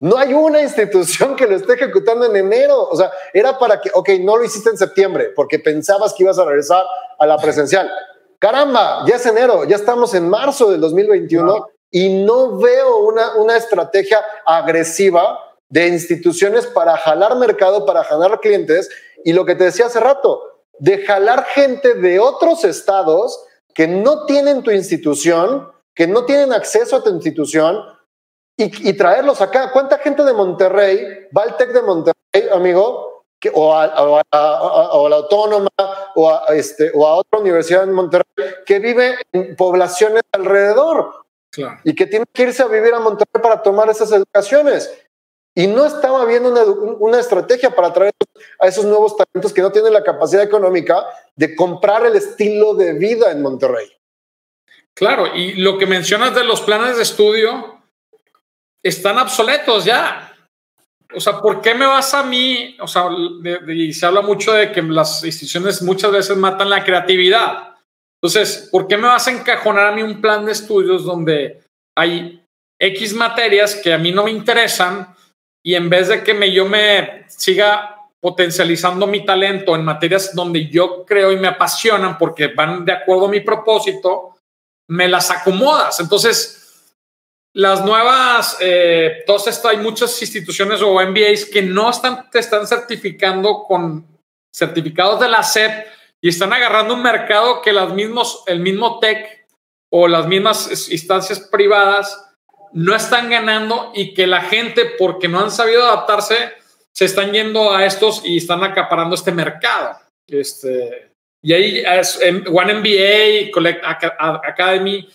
No hay una institución que lo esté ejecutando en enero. O sea, era para que, ok, no lo hiciste en septiembre porque pensabas que ibas a regresar a la presencial. Caramba, ya es enero, ya estamos en marzo del 2021 y no veo una, una estrategia agresiva de instituciones para jalar mercado, para jalar clientes y lo que te decía hace rato, de jalar gente de otros estados que no tienen tu institución, que no tienen acceso a tu institución y, traerlos acá. ¿Cuánta gente de Monterrey va al TEC de Monterrey, amigo? Que, o, a, o, la autónoma o a, este, o a otra universidad en Monterrey que vive en poblaciones alrededor. y que tiene que irse a vivir a Monterrey para tomar esas educaciones. Y no estaba viendo una, una, estrategia para atraer a esos nuevos talentos que no tienen la capacidad económica de comprar el estilo de vida en Monterrey. Claro, y lo que mencionas de los planes de estudio están obsoletos ya. O sea, ¿por qué me vas a mí? O sea, y se habla mucho de que las instituciones muchas veces matan la creatividad. Entonces, ¿por qué me vas a encajonar a mí un plan de estudios donde hay X materias que a mí no me interesan y en vez de que me, yo me siga potencializando mi talento en materias donde yo creo y me apasionan porque van de acuerdo a mi propósito, me las acomodas. Entonces, las nuevas, eh, estas, hay muchas instituciones o MBAs que no están, te están certificando con certificados de la SEP y están agarrando un mercado que las mismos, el mismo tech o las mismas instancias privadas no están ganando y que la gente, porque no han sabido adaptarse, se están yendo a estos y están acaparando este mercado. Este, y ahí es One MBA, Collect Academy,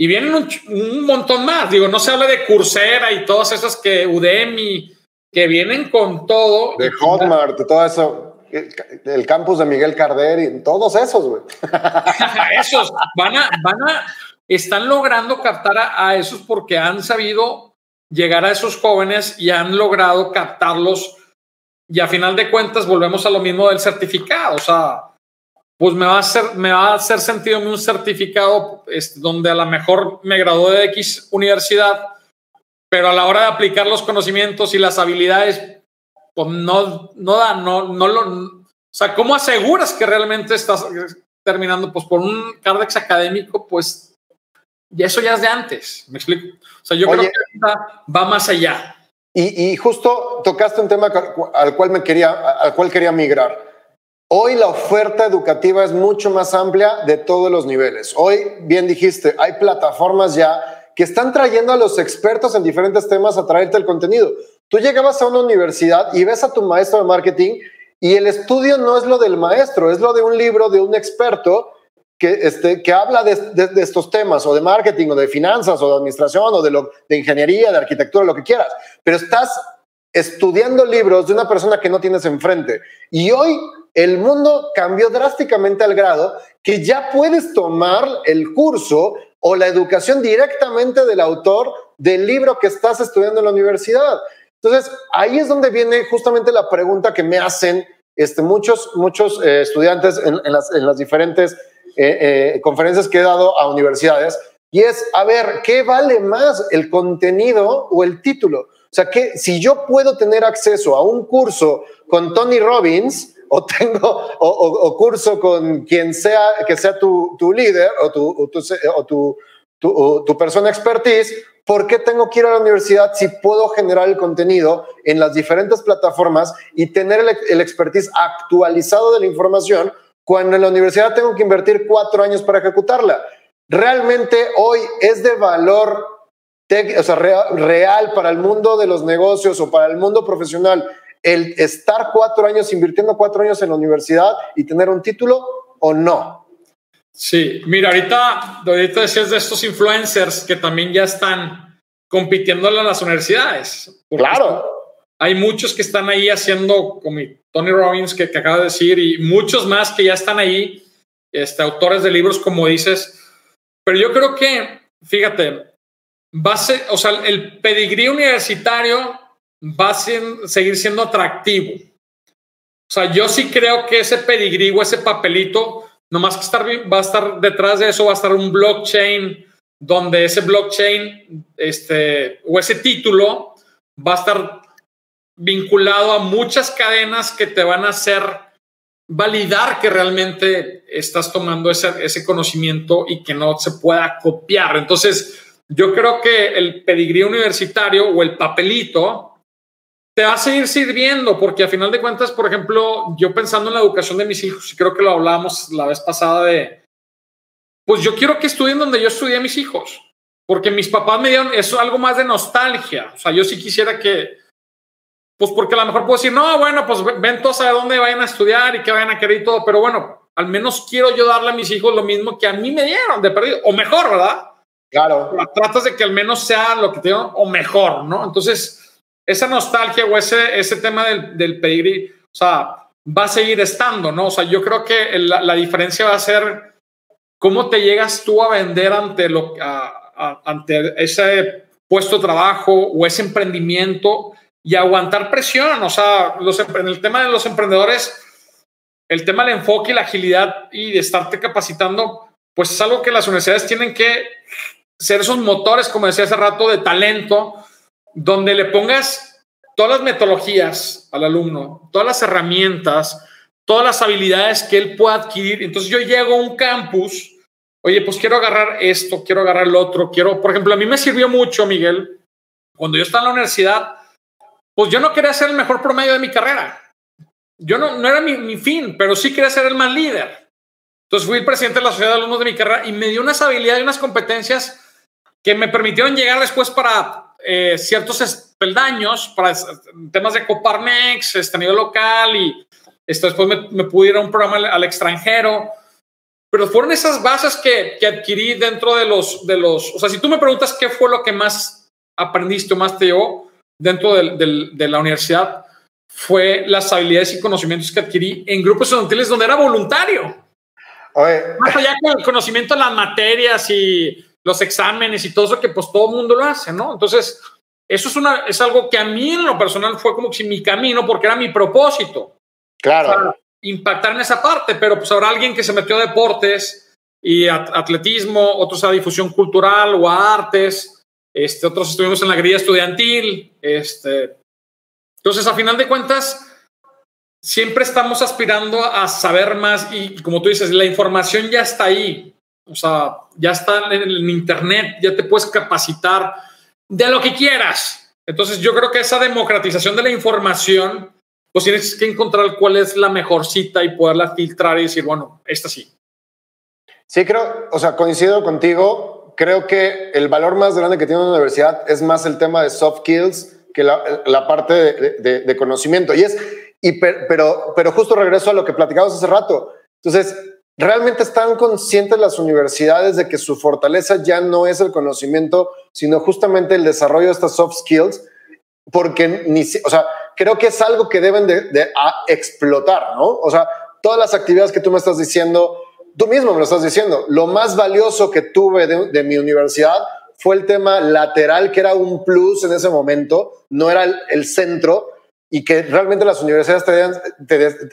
y vienen un, montón más. Digo, no se habla de Coursera y todas esas que Udemy, que vienen con todo. De Hotmart, de todo eso. El campus de Miguel Carder y todos esos, güey. esos van a, van a, están logrando captar a, esos porque han sabido llegar a esos jóvenes y han logrado captarlos. Y a final de cuentas volvemos a lo mismo del certificado. O sea, pues me va a hacer, me va a hacer sentido un certificado este, donde a lo mejor me gradué de X universidad, pero a la hora de aplicar los conocimientos y las habilidades, pues no, no da, no, no lo, o sea, ¿cómo aseguras que realmente estás terminando? Pues por un cardex académico, pues y eso ya es de antes, me explico. O sea, yo creo que va más allá. Y, justo tocaste un tema al cual me quería, al cual quería migrar. Hoy la oferta educativa es mucho más amplia de todos los niveles. Hoy, bien dijiste, hay plataformas ya que están trayendo a los expertos en diferentes temas a traerte el contenido. Tú llegabas a una universidad y ves a tu maestro de marketing y el estudio no es lo del maestro, es lo de un libro de un experto que, este, que habla de, de, estos temas, o de marketing, o de finanzas, o de administración, o de, lo, de ingeniería, de arquitectura, lo que quieras, pero estás estudiando libros de una persona que no tienes enfrente. Y hoy el mundo cambió drásticamente al grado que ya puedes tomar el curso o la educación directamente del autor del libro que estás estudiando en la universidad. Entonces, ahí es donde viene justamente la pregunta que me hacen este, muchos, muchos eh, estudiantes en, en, las, en las diferentes eh, eh, conferencias que he dado a universidades, y es, a ver, ¿qué vale más el contenido o el título? O sea, que si yo puedo tener acceso a un curso con Tony Robbins, o tengo, o, curso con quien sea, que sea tu, tu líder o tu, o tu, persona expertise, ¿por qué tengo que ir a la universidad si puedo generar el contenido en las diferentes plataformas y tener el, el expertise actualizado de la información cuando en la universidad tengo que invertir cuatro años para ejecutarla. Realmente hoy es de valor o sea, real, para el mundo de los negocios o para el mundo profesional el estar cuatro años invirtiendo cuatro años en la universidad y tener un título o no. Sí, mira, ahorita, ahorita decías de estos influencers que también ya están compitiendo en las universidades. Claro hay muchos que están ahí haciendo, como Tony Robbins que, que acaba de decir, y muchos más que ya están ahí, este, autores de libros, como dices. Pero yo creo que, fíjate, ser, o sea, el pedigrí universitario va a seguir siendo atractivo. O sea, yo sí creo que ese pedigrí o ese papelito, nomás que estar, va a estar detrás de eso, va a estar un blockchain, donde ese blockchain, este, o ese título, va a estar vinculado a muchas cadenas que te van a hacer validar que realmente estás tomando ese, ese conocimiento y que no se pueda copiar. Entonces, yo creo que el pedigrí universitario o el papelito te va a seguir sirviendo porque a final de cuentas, por ejemplo, yo pensando en la educación de mis hijos, y creo que lo hablábamos la vez pasada de, pues yo quiero que estudien donde yo estudié a mis hijos, porque mis papás me dieron eso algo más de nostalgia. O sea, yo sí quisiera que pues porque a lo mejor puedo decir, no, bueno, pues ven todos a dónde vayan a estudiar y qué vayan a querer y todo, pero bueno, al menos quiero yo darle a mis hijos lo mismo que a mí me dieron de perdido, o mejor, ¿verdad? Claro. Tratas de que al menos sea lo que te o mejor, ¿no? Entonces, esa nostalgia o ese, ese tema del, del pedigrí, o sea, va a seguir estando, ¿no? O sea, yo creo que la, la diferencia va a ser cómo te llegas tú a vender ante, lo, ante ese puesto de trabajo o ese emprendimiento y aguantar presión. O sea, los, en el tema de los emprendedores, el tema del enfoque y la agilidad y de estarte capacitando, pues es algo que las universidades tienen que ser esos motores, como decía hace rato, de talento, donde le pongas todas las metodologías al alumno, todas las herramientas, todas las habilidades que él pueda adquirir. Entonces yo llego a un campus, oye, pues quiero agarrar esto, quiero agarrar el otro, quiero, por ejemplo, a mí me sirvió mucho, Miguel, cuando yo estaba en la universidad, pues yo no quería ser el mejor promedio de mi carrera. Yo no, no era mi, fin, pero sí quería ser el más líder. Entonces fui el presidente de la sociedad de alumnos de mi carrera y me dio unas habilidades y unas competencias que me permitieron llegar después para eh, ciertos peldaños, para temas de Coparmex, este, a nivel local y este, después me, me, pude ir a un programa al, al, extranjero. Pero fueron esas bases que, que, adquirí dentro de los, de los... O sea, si tú me preguntas qué fue lo que más aprendiste o más te llevó dentro de, de, de la universidad, fue las habilidades y conocimientos que adquirí en grupos estudiantiles donde era voluntario. Oye. Más allá con el conocimiento de las materias y los exámenes y todo eso que pues todo mundo lo hace, ¿no? Entonces, eso es, una, es algo que a mí en lo personal fue como si mi camino, porque era mi propósito. Claro. O sea, impactar en esa parte, pero pues habrá alguien que se metió a deportes y a atletismo, otros a difusión cultural o a artes, este, otros estuvimos en la grilla estudiantil. Este. Entonces, a final de cuentas, siempre estamos aspirando a saber más y como tú dices, la información ya está ahí. O sea, ya está en, el Internet, ya te puedes capacitar de lo que quieras. Entonces yo creo que esa democratización de la información, pues tienes que encontrar cuál es la mejor cita y poderla filtrar y decir, bueno, esta sí. Sí, creo, o sea, coincido contigo. Creo que el valor más grande que tiene una universidad es más el tema de soft skills que la, la parte de, de, de, conocimiento. Y es, y per, pero, pero justo regreso a lo que platicamos hace rato. Entonces, ¿realmente están conscientes las universidades de que su fortaleza ya no es el conocimiento, sino justamente el desarrollo de estas soft skills? Porque ni, o sea, creo que es algo que deben de, explotar, ¿no? O sea, todas las actividades que tú me estás diciendo, tú mismo me lo estás diciendo, lo más valioso que tuve de, mi universidad fue el tema lateral, que era un plus en ese momento, no era el centro, y que realmente las universidades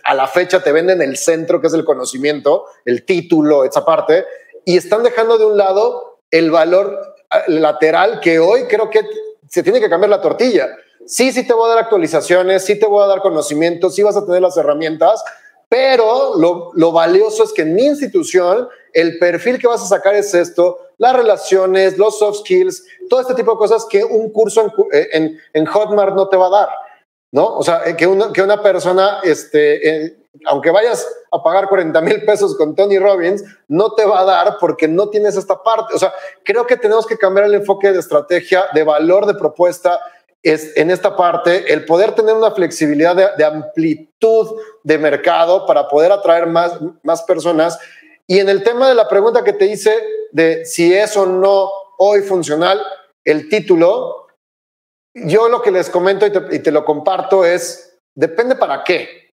a la fecha te venden el centro, que es el conocimiento, el título, esa parte, y están dejando de un lado el valor lateral que hoy creo que se tiene que cambiar la tortilla. Sí, sí te voy a dar actualizaciones, sí te voy a dar conocimientos, sí vas a tener las herramientas, pero lo, valioso es que en mi institución el perfil que vas a sacar es esto, las relaciones, los soft skills, todo este tipo de cosas que un curso en, en Hotmart no te va a dar. ¿No? O sea, que una, que una persona, este, eh, aunque vayas a pagar 40 mil pesos con Tony Robbins, no te va a dar porque no tienes esta parte. O sea, creo que tenemos que cambiar el enfoque de estrategia, de valor de propuesta. Es en esta parte el poder tener una flexibilidad de, de amplitud de mercado para poder atraer más, más personas. Y en el tema de la pregunta que te hice de si es o no hoy funcional el título, yo lo que les comento y te, y te, lo comparto es, depende para qué.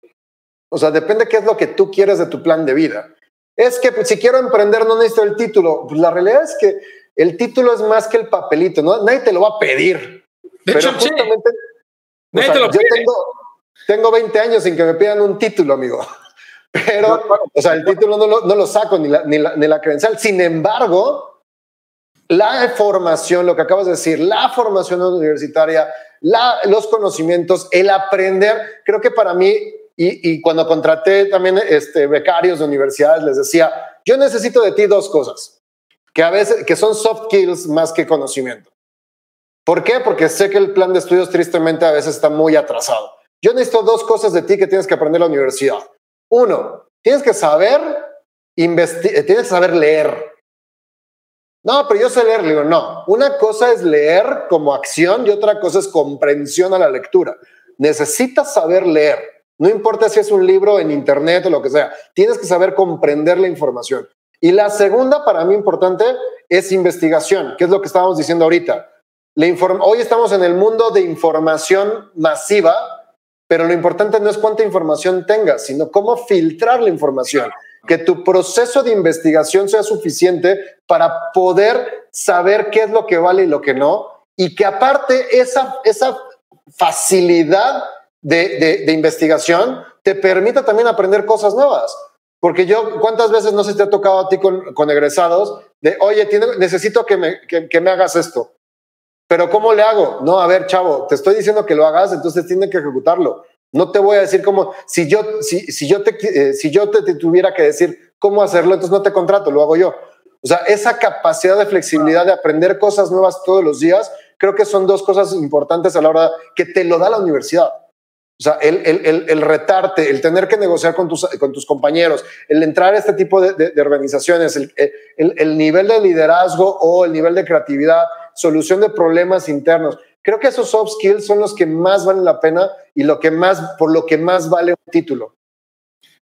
O sea, depende qué es lo que tú quieres de tu plan de vida. Es que si quiero emprender no necesito el título. Pues la realidad es que el título es más que el papelito, ¿no? Nadie te lo va a pedir. De Pero hecho, justamente, sí. sea, yo tengo, tengo 20 años sin que me pidan un título, amigo. Pero, o sea, el título no lo, no lo saco, ni la, ni, la, ni la credencial. Sin embargo, la formación, lo que acabas de decir, la formación universitaria, los conocimientos, el aprender, creo que para mí, y, cuando contraté también este, becarios de universidades, les decía, yo necesito de ti dos cosas, que a veces, que son soft skills más que conocimiento. ¿Por qué? Porque sé que el plan de estudios tristemente a veces está muy atrasado. Yo necesito dos cosas de ti que tienes que aprender en la universidad. Uno, tienes que saber, tienes que saber leer. No, pero yo sé leer. Le digo, no. Una cosa es leer como acción y otra cosa es comprensión a la lectura. Necesitas saber leer. No importa si es un libro en internet o lo que sea. Tienes que saber comprender la información. Y la segunda, para mí importante, es investigación, que es lo que estábamos diciendo ahorita. Hoy estamos en el mundo de información masiva, pero lo importante no es cuánta información tengas, sino cómo filtrar la información. Que tu proceso de investigación sea suficiente para poder saber qué es lo que vale y lo que no. Y que aparte esa, esa facilidad de, de investigación te permita también aprender cosas nuevas. Porque yo, ¿cuántas veces no se te ha tocado a ti con, con egresados de, oye, necesito que me, que, me hagas esto? Pero ¿cómo le hago? No, a ver, chavo, te estoy diciendo que lo hagas, entonces tienes que ejecutarlo. No te voy a decir cómo, si yo, si, yo, te, eh, si yo te, tuviera que decir cómo hacerlo, entonces no te contrato, lo hago yo. O sea, esa capacidad de flexibilidad de aprender cosas nuevas todos los días, creo que son dos cosas importantes a la hora que te lo da la universidad. O sea, el, el, el, retarte, el tener que negociar con tus, con tus compañeros, el entrar a este tipo de, de, organizaciones, el, nivel de liderazgo o el nivel de creatividad, solución de problemas internos. Creo que esos soft skills son los que más valen la pena y lo que más, por lo que más vale un título.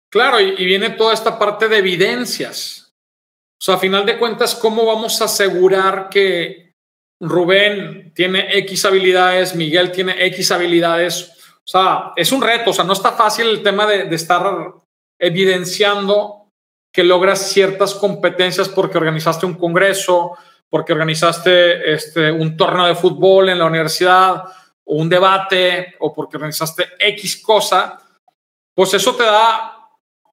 Claro, y, y viene toda esta parte de evidencias. O sea, a final de cuentas, ¿cómo vamos a asegurar que Rubén tiene X habilidades, Miguel tiene X habilidades? O sea, es un reto, o sea, no está fácil el tema de, estar evidenciando que logras ciertas competencias porque organizaste un congreso, porque organizaste este, un torneo de fútbol en la universidad, o un debate, o porque organizaste X cosa, pues eso te da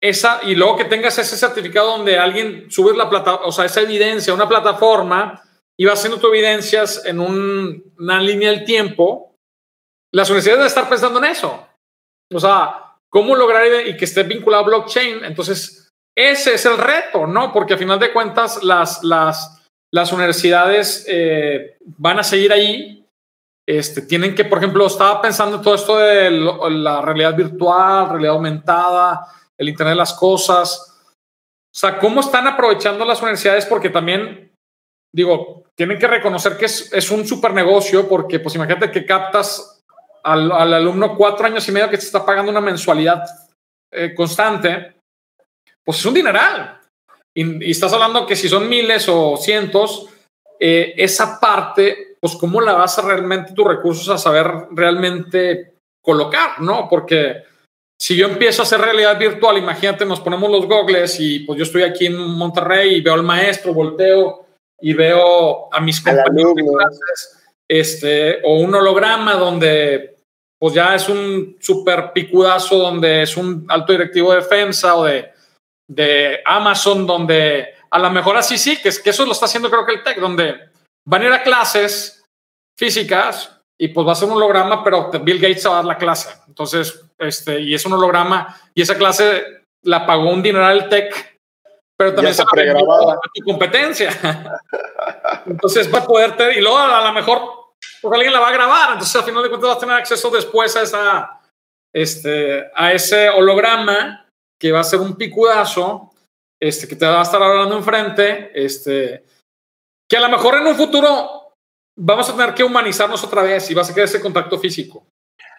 esa, y luego que tengas ese certificado donde alguien sube la plata, o sea, esa evidencia, una plataforma, y vas haciendo tus evidencias en una línea del tiempo, las universidades deben estar pensando en eso. O sea, cómo lograr y que esté vinculado a blockchain. Entonces, ese es el reto, ¿no? Porque a final de cuentas, las, las, las universidades eh, van a seguir ahí. Este, tienen que, por ejemplo, estaba pensando en todo esto de la realidad virtual, realidad aumentada, el Internet de las Cosas. O sea, ¿cómo están aprovechando las universidades? Porque también, digo, tienen que reconocer que es, es un super negocio, porque pues imagínate que captas al, alumno cuatro años y medio que te está pagando una mensualidad eh, constante, pues es un dineral. Y, estás hablando que si son miles o cientos, eh, esa parte, pues cómo la vas a realmente tus recursos a saber realmente colocar, ¿no? Porque si yo empiezo a hacer realidad virtual, imagínate, nos ponemos los gogles y pues yo estoy aquí en Monterrey y veo al maestro, volteo y veo a mis compañeros de clases, este, o un holograma donde pues ya es un súper picudazo donde es un alto directivo de FEMSA o de, de Amazon, donde a lo mejor así sí, que, es, que eso lo está haciendo creo que el TEC, donde van a ir a clases físicas y pues va a ser un holograma, pero Bill Gates va a dar la clase. Entonces, este, y es un holograma y esa clase la pagó un dineral el TEC, pero también se la tu competencia. Entonces va a poder, y luego a lo mejor porque alguien la va a grabar, entonces al final de cuentas vas a tener acceso después a, esa, este, a ese holograma que va a ser un picudazo, este, que te va a estar hablando enfrente, este, que a lo mejor en un futuro vamos a tener que humanizarnos otra vez y va a ser ese contacto físico.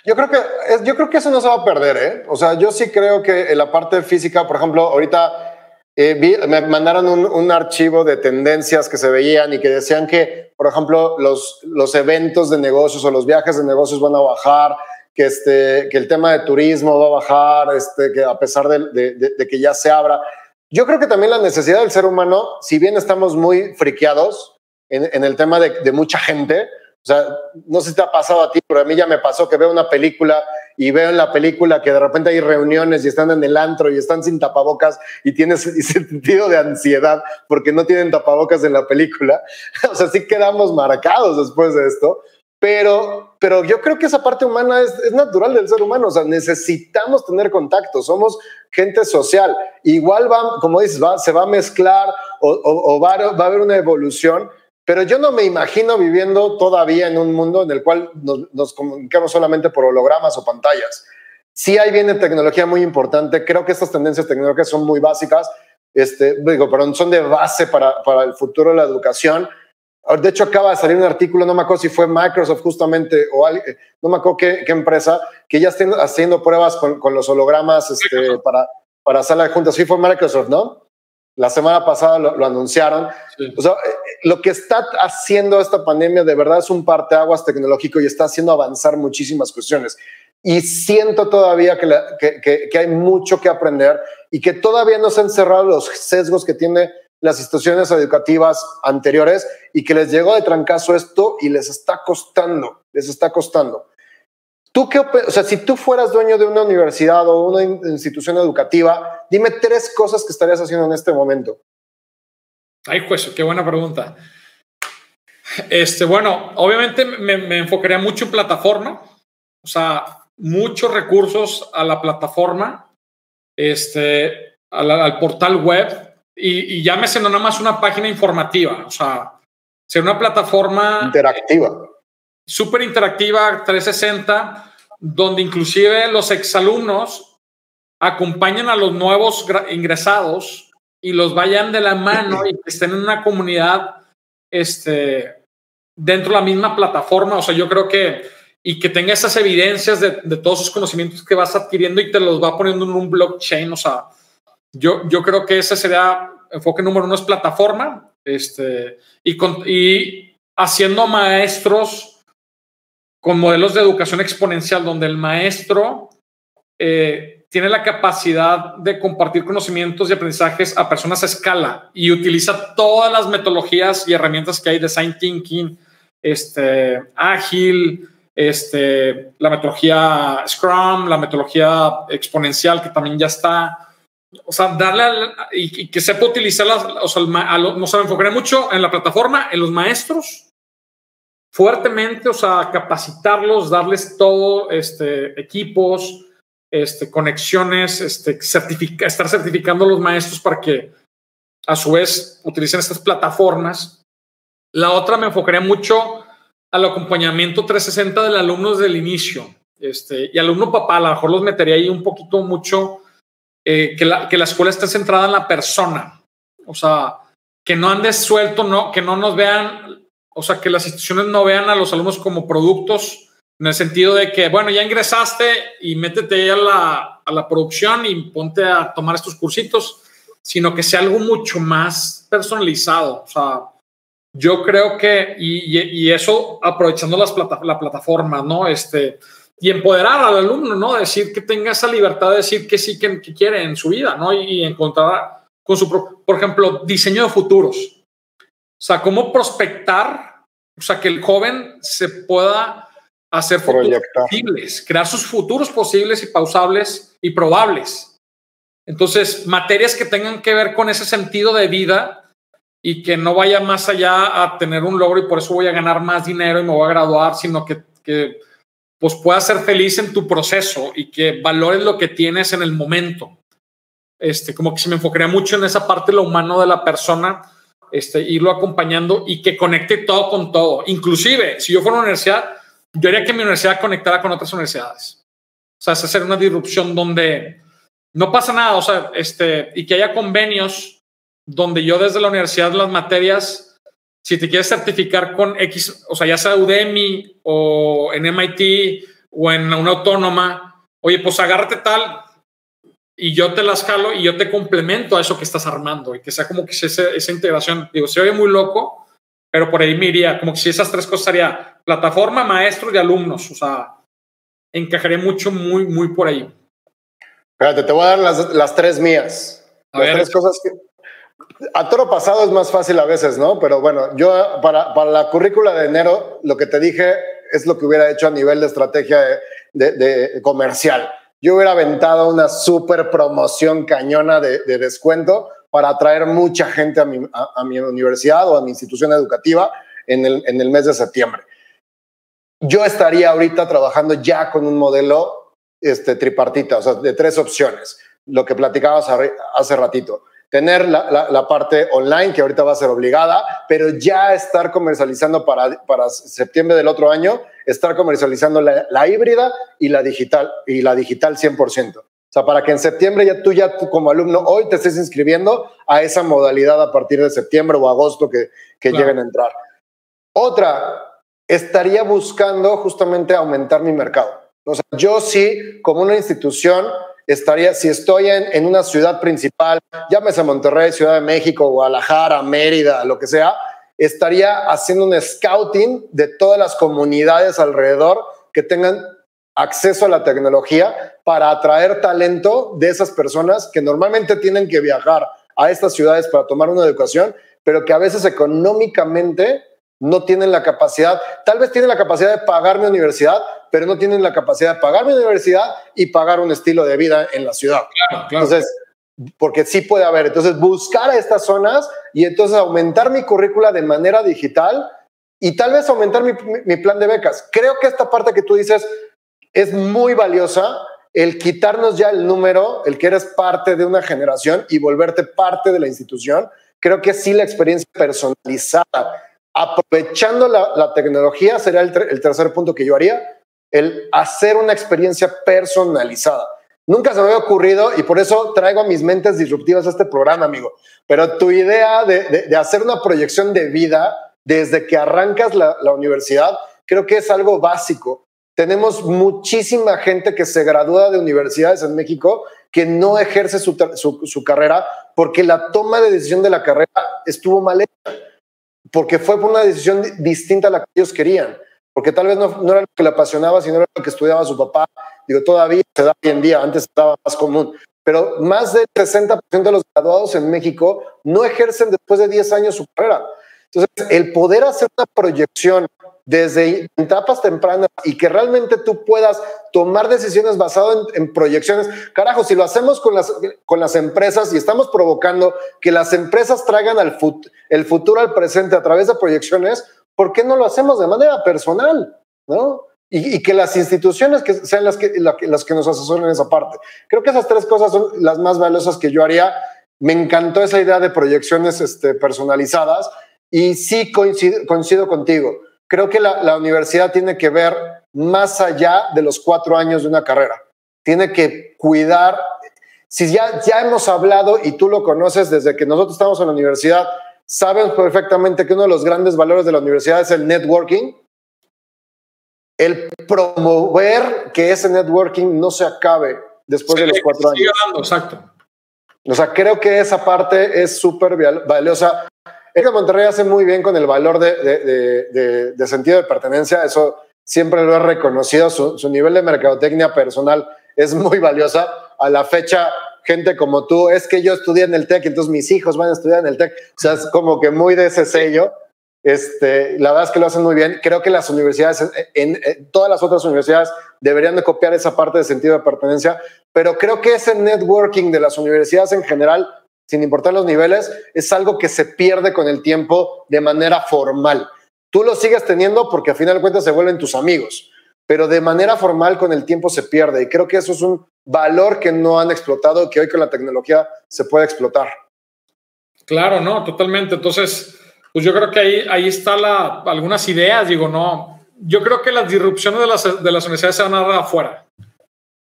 Yo creo que yo creo que eso no se va a perder, ¿eh? O sea, yo sí creo que en la parte física, por ejemplo, ahorita eh, me mandaron un, archivo de tendencias que se veían y que decían que, por ejemplo, los, los eventos de negocios o los viajes de negocios van a bajar, que, este, que el tema de turismo va a bajar, este, que a pesar de, que ya se abra. Yo creo que también la necesidad del ser humano, si bien estamos muy friqueados en, en el tema de, mucha gente, o sea, no sé si te ha pasado a ti, pero a mí ya me pasó que veo una película y veo en la película que de repente hay reuniones y están en el antro y están sin tapabocas y tienes sentido de ansiedad porque no tienen tapabocas en la película. o sea, sí quedamos marcados después de esto. Pero, pero yo creo que esa parte humana es, es natural del ser humano, o sea, necesitamos tener contacto, somos gente social. Igual va, como dices, va, se va a mezclar o, o, va, va a haber una evolución, pero yo no me imagino viviendo todavía en un mundo en el cual nos, comunicamos solamente por hologramas o pantallas. Sí hay viene tecnología muy importante. Creo que estas tendencias tecnológicas son muy básicas. Este, digo, pero son de base para, para el futuro de la educación. De hecho, acaba de salir un artículo, no me acuerdo si fue Microsoft justamente o no me acuerdo qué, qué empresa, que ya estén haciendo pruebas con, con los hologramas este, para, para sala de juntas. Sí fue Microsoft, ¿no? La semana pasada lo, anunciaron. O sea, eh, lo que está haciendo esta pandemia de verdad es un parteaguas tecnológico y está haciendo avanzar muchísimas cuestiones. Y siento todavía que, que, que hay mucho que aprender y que todavía no se han cerrado los sesgos que tiene las instituciones educativas anteriores y que les llegó de trancazo esto y les está costando, les está costando. ¿Tú qué, o sea, si tú fueras dueño de una universidad o una institución educativa, dime tres cosas que estarías haciendo en este momento. Ay, pues, qué buena pregunta. Este, bueno, obviamente me, me enfocaría mucho en plataforma, o sea, muchos recursos a la plataforma, este, al portal web, y, y llámese no nada más una página informativa, o sea, ser una plataforma interactiva. Súper interactiva, 360, donde inclusive los exalumnos acompañan a los nuevos ingresados y los vayan de la mano y que estén en una comunidad este, dentro de la misma plataforma. O sea, yo creo que, y que tenga esas evidencias de, de todos esos conocimientos que vas adquiriendo y te los va poniendo en un blockchain. O sea, yo, yo creo que ese sería enfoque número uno es plataforma este, y, y haciendo maestros con modelos de educación exponencial donde el maestro eh, tiene la capacidad de compartir conocimientos y aprendizajes a personas a escala y utiliza todas las metodologías y herramientas que hay, design thinking, este, ágil, este, la metodología Scrum, la metodología exponencial que también ya está, o sea, darle y, que sepa utilizar las, o sea, nos enfocaré mucho en la plataforma, en los maestros, fuertemente, o sea, capacitarlos, darles todo, este, equipos, este, conexiones, este, estar certificando a los maestros para que a su vez utilicen estas plataformas. La otra me enfocaría mucho al acompañamiento 360 del alumno desde el inicio. Este, y alumno papá, a lo mejor los metería ahí un poquito mucho eh, que, la, que la escuela esté centrada en la persona. O sea, que no andes suelto, no, que no nos vean, o sea, que las instituciones no vean a los alumnos como productos, en el sentido de que, bueno, ya ingresaste y métete a la, a la producción y ponte a tomar estos cursitos, sino que sea algo mucho más personalizado. O sea, yo creo que, y, y, eso aprovechando las plata, la plataforma, ¿no? Este, y empoderar al alumno, ¿no? Decir que tenga esa libertad de decir que sí, que, quiere en su vida, ¿no? Y, encontrar con su, por ejemplo, diseño de futuros. O sea, cómo prospectar, o sea, que el joven se pueda hacer futuros posibles, crear sus futuros posibles y pausables y probables. Entonces, materias que tengan que ver con ese sentido de vida y que no vaya más allá a tener un logro y por eso voy a ganar más dinero y me voy a graduar, sino que, que pues puedas ser feliz en tu proceso y que valores lo que tienes en el momento. Este, como que se me enfocaría mucho en esa parte lo humano de la persona, este, irlo acompañando y que conecte todo con todo. Inclusive, si yo fuera a una universidad, yo haría que mi universidad conectara con otras universidades. O sea, es hacer una disrupción donde no pasa nada, o sea, este, y que haya convenios donde yo desde la universidad las materias si te quieres certificar con X, o sea, ya sea Udemy o en MIT o en una autónoma, oye, pues agárrate tal y yo te las jalo y yo te complemento a eso que estás armando y que sea como que esa, esa integración. Digo, se oye muy loco, pero por ahí me iría, como que si esas tres cosas haría plataforma, maestros y alumnos, o sea, encajaría mucho, muy, muy por ahí. Espérate, te voy a dar las, las tres mías. A las ver, tres cosas que, a toro pasado es más fácil a veces, ¿no? Pero bueno, yo para, para la currícula de enero, lo que te dije es lo que hubiera hecho a nivel de estrategia de, comercial. Yo hubiera aventado una super promoción cañona de, descuento para atraer mucha gente a mi, a, mi, universidad o a mi institución educativa en el, en el mes de septiembre. Yo estaría ahorita trabajando ya con un modelo este, tripartita, o sea, de tres opciones, lo que platicabas hace ratito tener la, la, parte online, que ahorita va a ser obligada, pero ya estar comercializando para, para septiembre del otro año, estar comercializando la, la, híbrida y la digital, y la digital 100%. O sea, para que en septiembre ya tú, ya tú como alumno, hoy te estés inscribiendo a esa modalidad a partir de septiembre o agosto que, que lleguen a entrar. Otra, estaría buscando justamente aumentar mi mercado. O sea, yo sí, como una institución, estaría, si estoy en, en una ciudad principal, llámese Monterrey, Ciudad de México, Guadalajara, Mérida, lo que sea, estaría haciendo un scouting de todas las comunidades alrededor que tengan acceso a la tecnología para atraer talento de esas personas que normalmente tienen que viajar a estas ciudades para tomar una educación, pero que a veces económicamente no tienen la capacidad, tal vez tienen la capacidad de pagar mi universidad, pero no tienen la capacidad de pagar mi universidad y pagar un estilo de vida en la ciudad. Entonces, porque sí puede haber. Entonces, buscar a estas zonas y entonces aumentar mi currícula de manera digital y tal vez aumentar mi, mi plan de becas. Creo que esta parte que tú dices es muy valiosa el quitarnos ya el número, el que eres parte de una generación y volverte parte de la institución. Creo que sí la experiencia personalizada, aprovechando la, tecnología, sería el, tercer punto que yo haría, el hacer una experiencia personalizada. Nunca se me había ocurrido y por eso traigo a mis mentes disruptivas a este programa, amigo. Pero tu idea de, hacer una proyección de vida desde que arrancas la, la, universidad, creo que es algo básico. Tenemos muchísima gente que se gradúa de universidades en México que no ejerce su, su, carrera porque la toma de decisión de la carrera estuvo mal hecha, porque fue por una decisión distinta a la que ellos querían, porque tal vez no, era lo que le apasionaba, sino era lo que estudiaba su papá. Digo, todavía se da hoy en día, antes estaba más común, pero más del 60% de los graduados en México no ejercen después de 10 años su carrera. Entonces, el poder hacer una proyección desde etapas tempranas y que realmente tú puedas tomar decisiones basadas en, proyecciones. Carajo, si lo hacemos con las, con las empresas y estamos provocando que las empresas traigan al el futuro al presente a través de proyecciones, ¿por qué no lo hacemos de manera personal? ¿No? Y, que las instituciones que sean las que, las que nos asesoren en esa parte. Creo que esas tres cosas son las más valiosas que yo haría. Me encantó esa idea de proyecciones este, personalizadas y sí coincido, coincido contigo creo que la, universidad tiene que ver más allá de los cuatro años de una carrera. Tiene que cuidar, si ya, ya hemos hablado y tú lo conoces desde que nosotros estamos en la universidad, sabes perfectamente que uno de los grandes valores de la universidad es el networking. El promover que ese networking no se acabe después de los cuatro años. exacto. O sea, creo que esa parte es súper valiosa. Es que Monterrey hace muy bien con el valor de, sentido de pertenencia, eso siempre lo he reconocido, su, nivel de mercadotecnia personal es muy valiosa. A la fecha, gente como tú, es que yo estudié en el TEC, entonces mis hijos van a estudiar en el TEC, o sea, es como que muy de ese sello. Este, la verdad es que lo hacen muy bien. Creo que las universidades, en, todas las otras universidades, deberían de copiar esa parte de sentido de pertenencia, pero creo que ese networking de las universidades en general sin importar los niveles, es algo que se pierde con el tiempo de manera formal. Tú lo sigues teniendo porque a final de cuentas se vuelven tus amigos, pero de manera formal con el tiempo se pierde y creo que eso es un valor que no han explotado, que hoy con la tecnología se puede explotar. Claro, no, totalmente. Entonces, pues yo creo que ahí, ahí están algunas ideas, digo, no, yo creo que las disrupciones de las, de las universidades se van a dar afuera,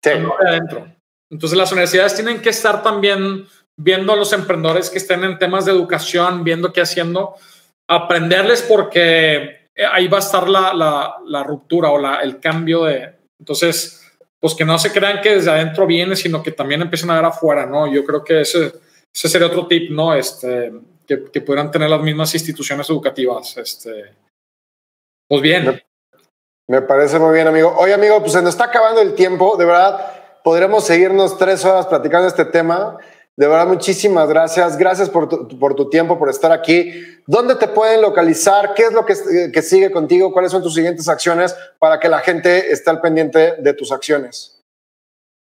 sí. no de adentro. Entonces las universidades tienen que estar también viendo a los emprendedores que estén en temas de educación, viendo qué haciendo, aprenderles porque ahí va a estar la, la, ruptura o la, el cambio de... Entonces, pues que no se crean que desde adentro viene, sino que también empiecen a ver afuera, ¿no? Yo creo que ese, ese sería otro tip, ¿no? Este, que, que pudieran tener las mismas instituciones educativas. Este, pues bien. Me, me parece muy bien, amigo. Oye, amigo, pues se nos está acabando el tiempo, de verdad. Podremos seguirnos tres horas platicando este tema. De verdad, muchísimas gracias. Gracias por tu, tiempo, por estar aquí. ¿Dónde te pueden localizar? ¿Qué es lo que, sigue contigo? ¿Cuáles son tus siguientes acciones para que la gente esté al pendiente de tus acciones?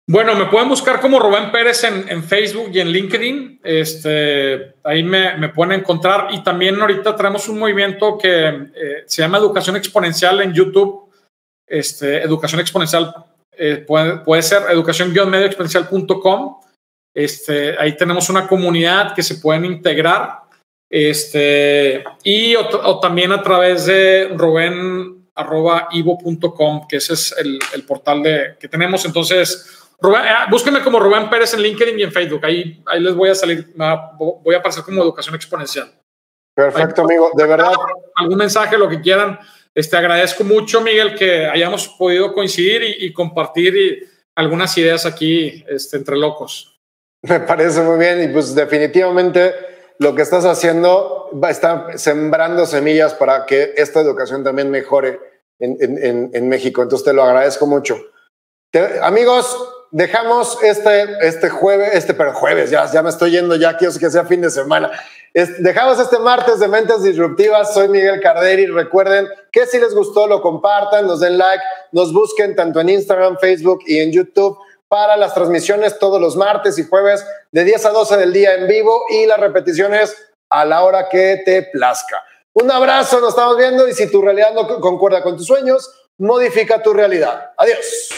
Bueno, me pueden buscar como Rubén Pérez en, Facebook y en LinkedIn. Este, ahí me, pueden encontrar. Y también ahorita tenemos un movimiento que eh, se llama Educación Exponencial en YouTube. Este, educación Exponencial eh, puede, puede ser educación-medioexponencial.com este, ahí tenemos una comunidad que se pueden integrar. Este, y o, también a través de ruben.ivo.com, que ese es el, portal de, que tenemos. Entonces, Rubén, eh, búsquenme como Rubén Pérez en LinkedIn y en Facebook. Ahí, ahí les voy a salir, voy a aparecer como educación exponencial. Perfecto, amigo. De verdad. Algún mensaje, lo que quieran. Este, agradezco mucho, Miguel, que hayamos podido coincidir y, y compartir y, algunas ideas aquí este, entre locos. Me parece muy bien y pues definitivamente lo que estás haciendo va a estar sembrando semillas para que esta educación también mejore en, en, México. Entonces te lo agradezco mucho. amigos, dejamos este, este jueves, este, pero jueves, ya, ya me estoy yendo, ya quiero que sea fin de semana. dejamos este martes de Mentes Disruptivas. Soy Miguel Carderi. Recuerden que si les gustó, lo compartan, nos den like, nos busquen tanto en Instagram, Facebook y en YouTube para las transmisiones todos los martes y jueves de 10 a 12 del día en vivo y las repeticiones a la hora que te plazca. Un abrazo, nos estamos viendo y si tu realidad no concuerda con tus sueños, modifica tu realidad. Adiós.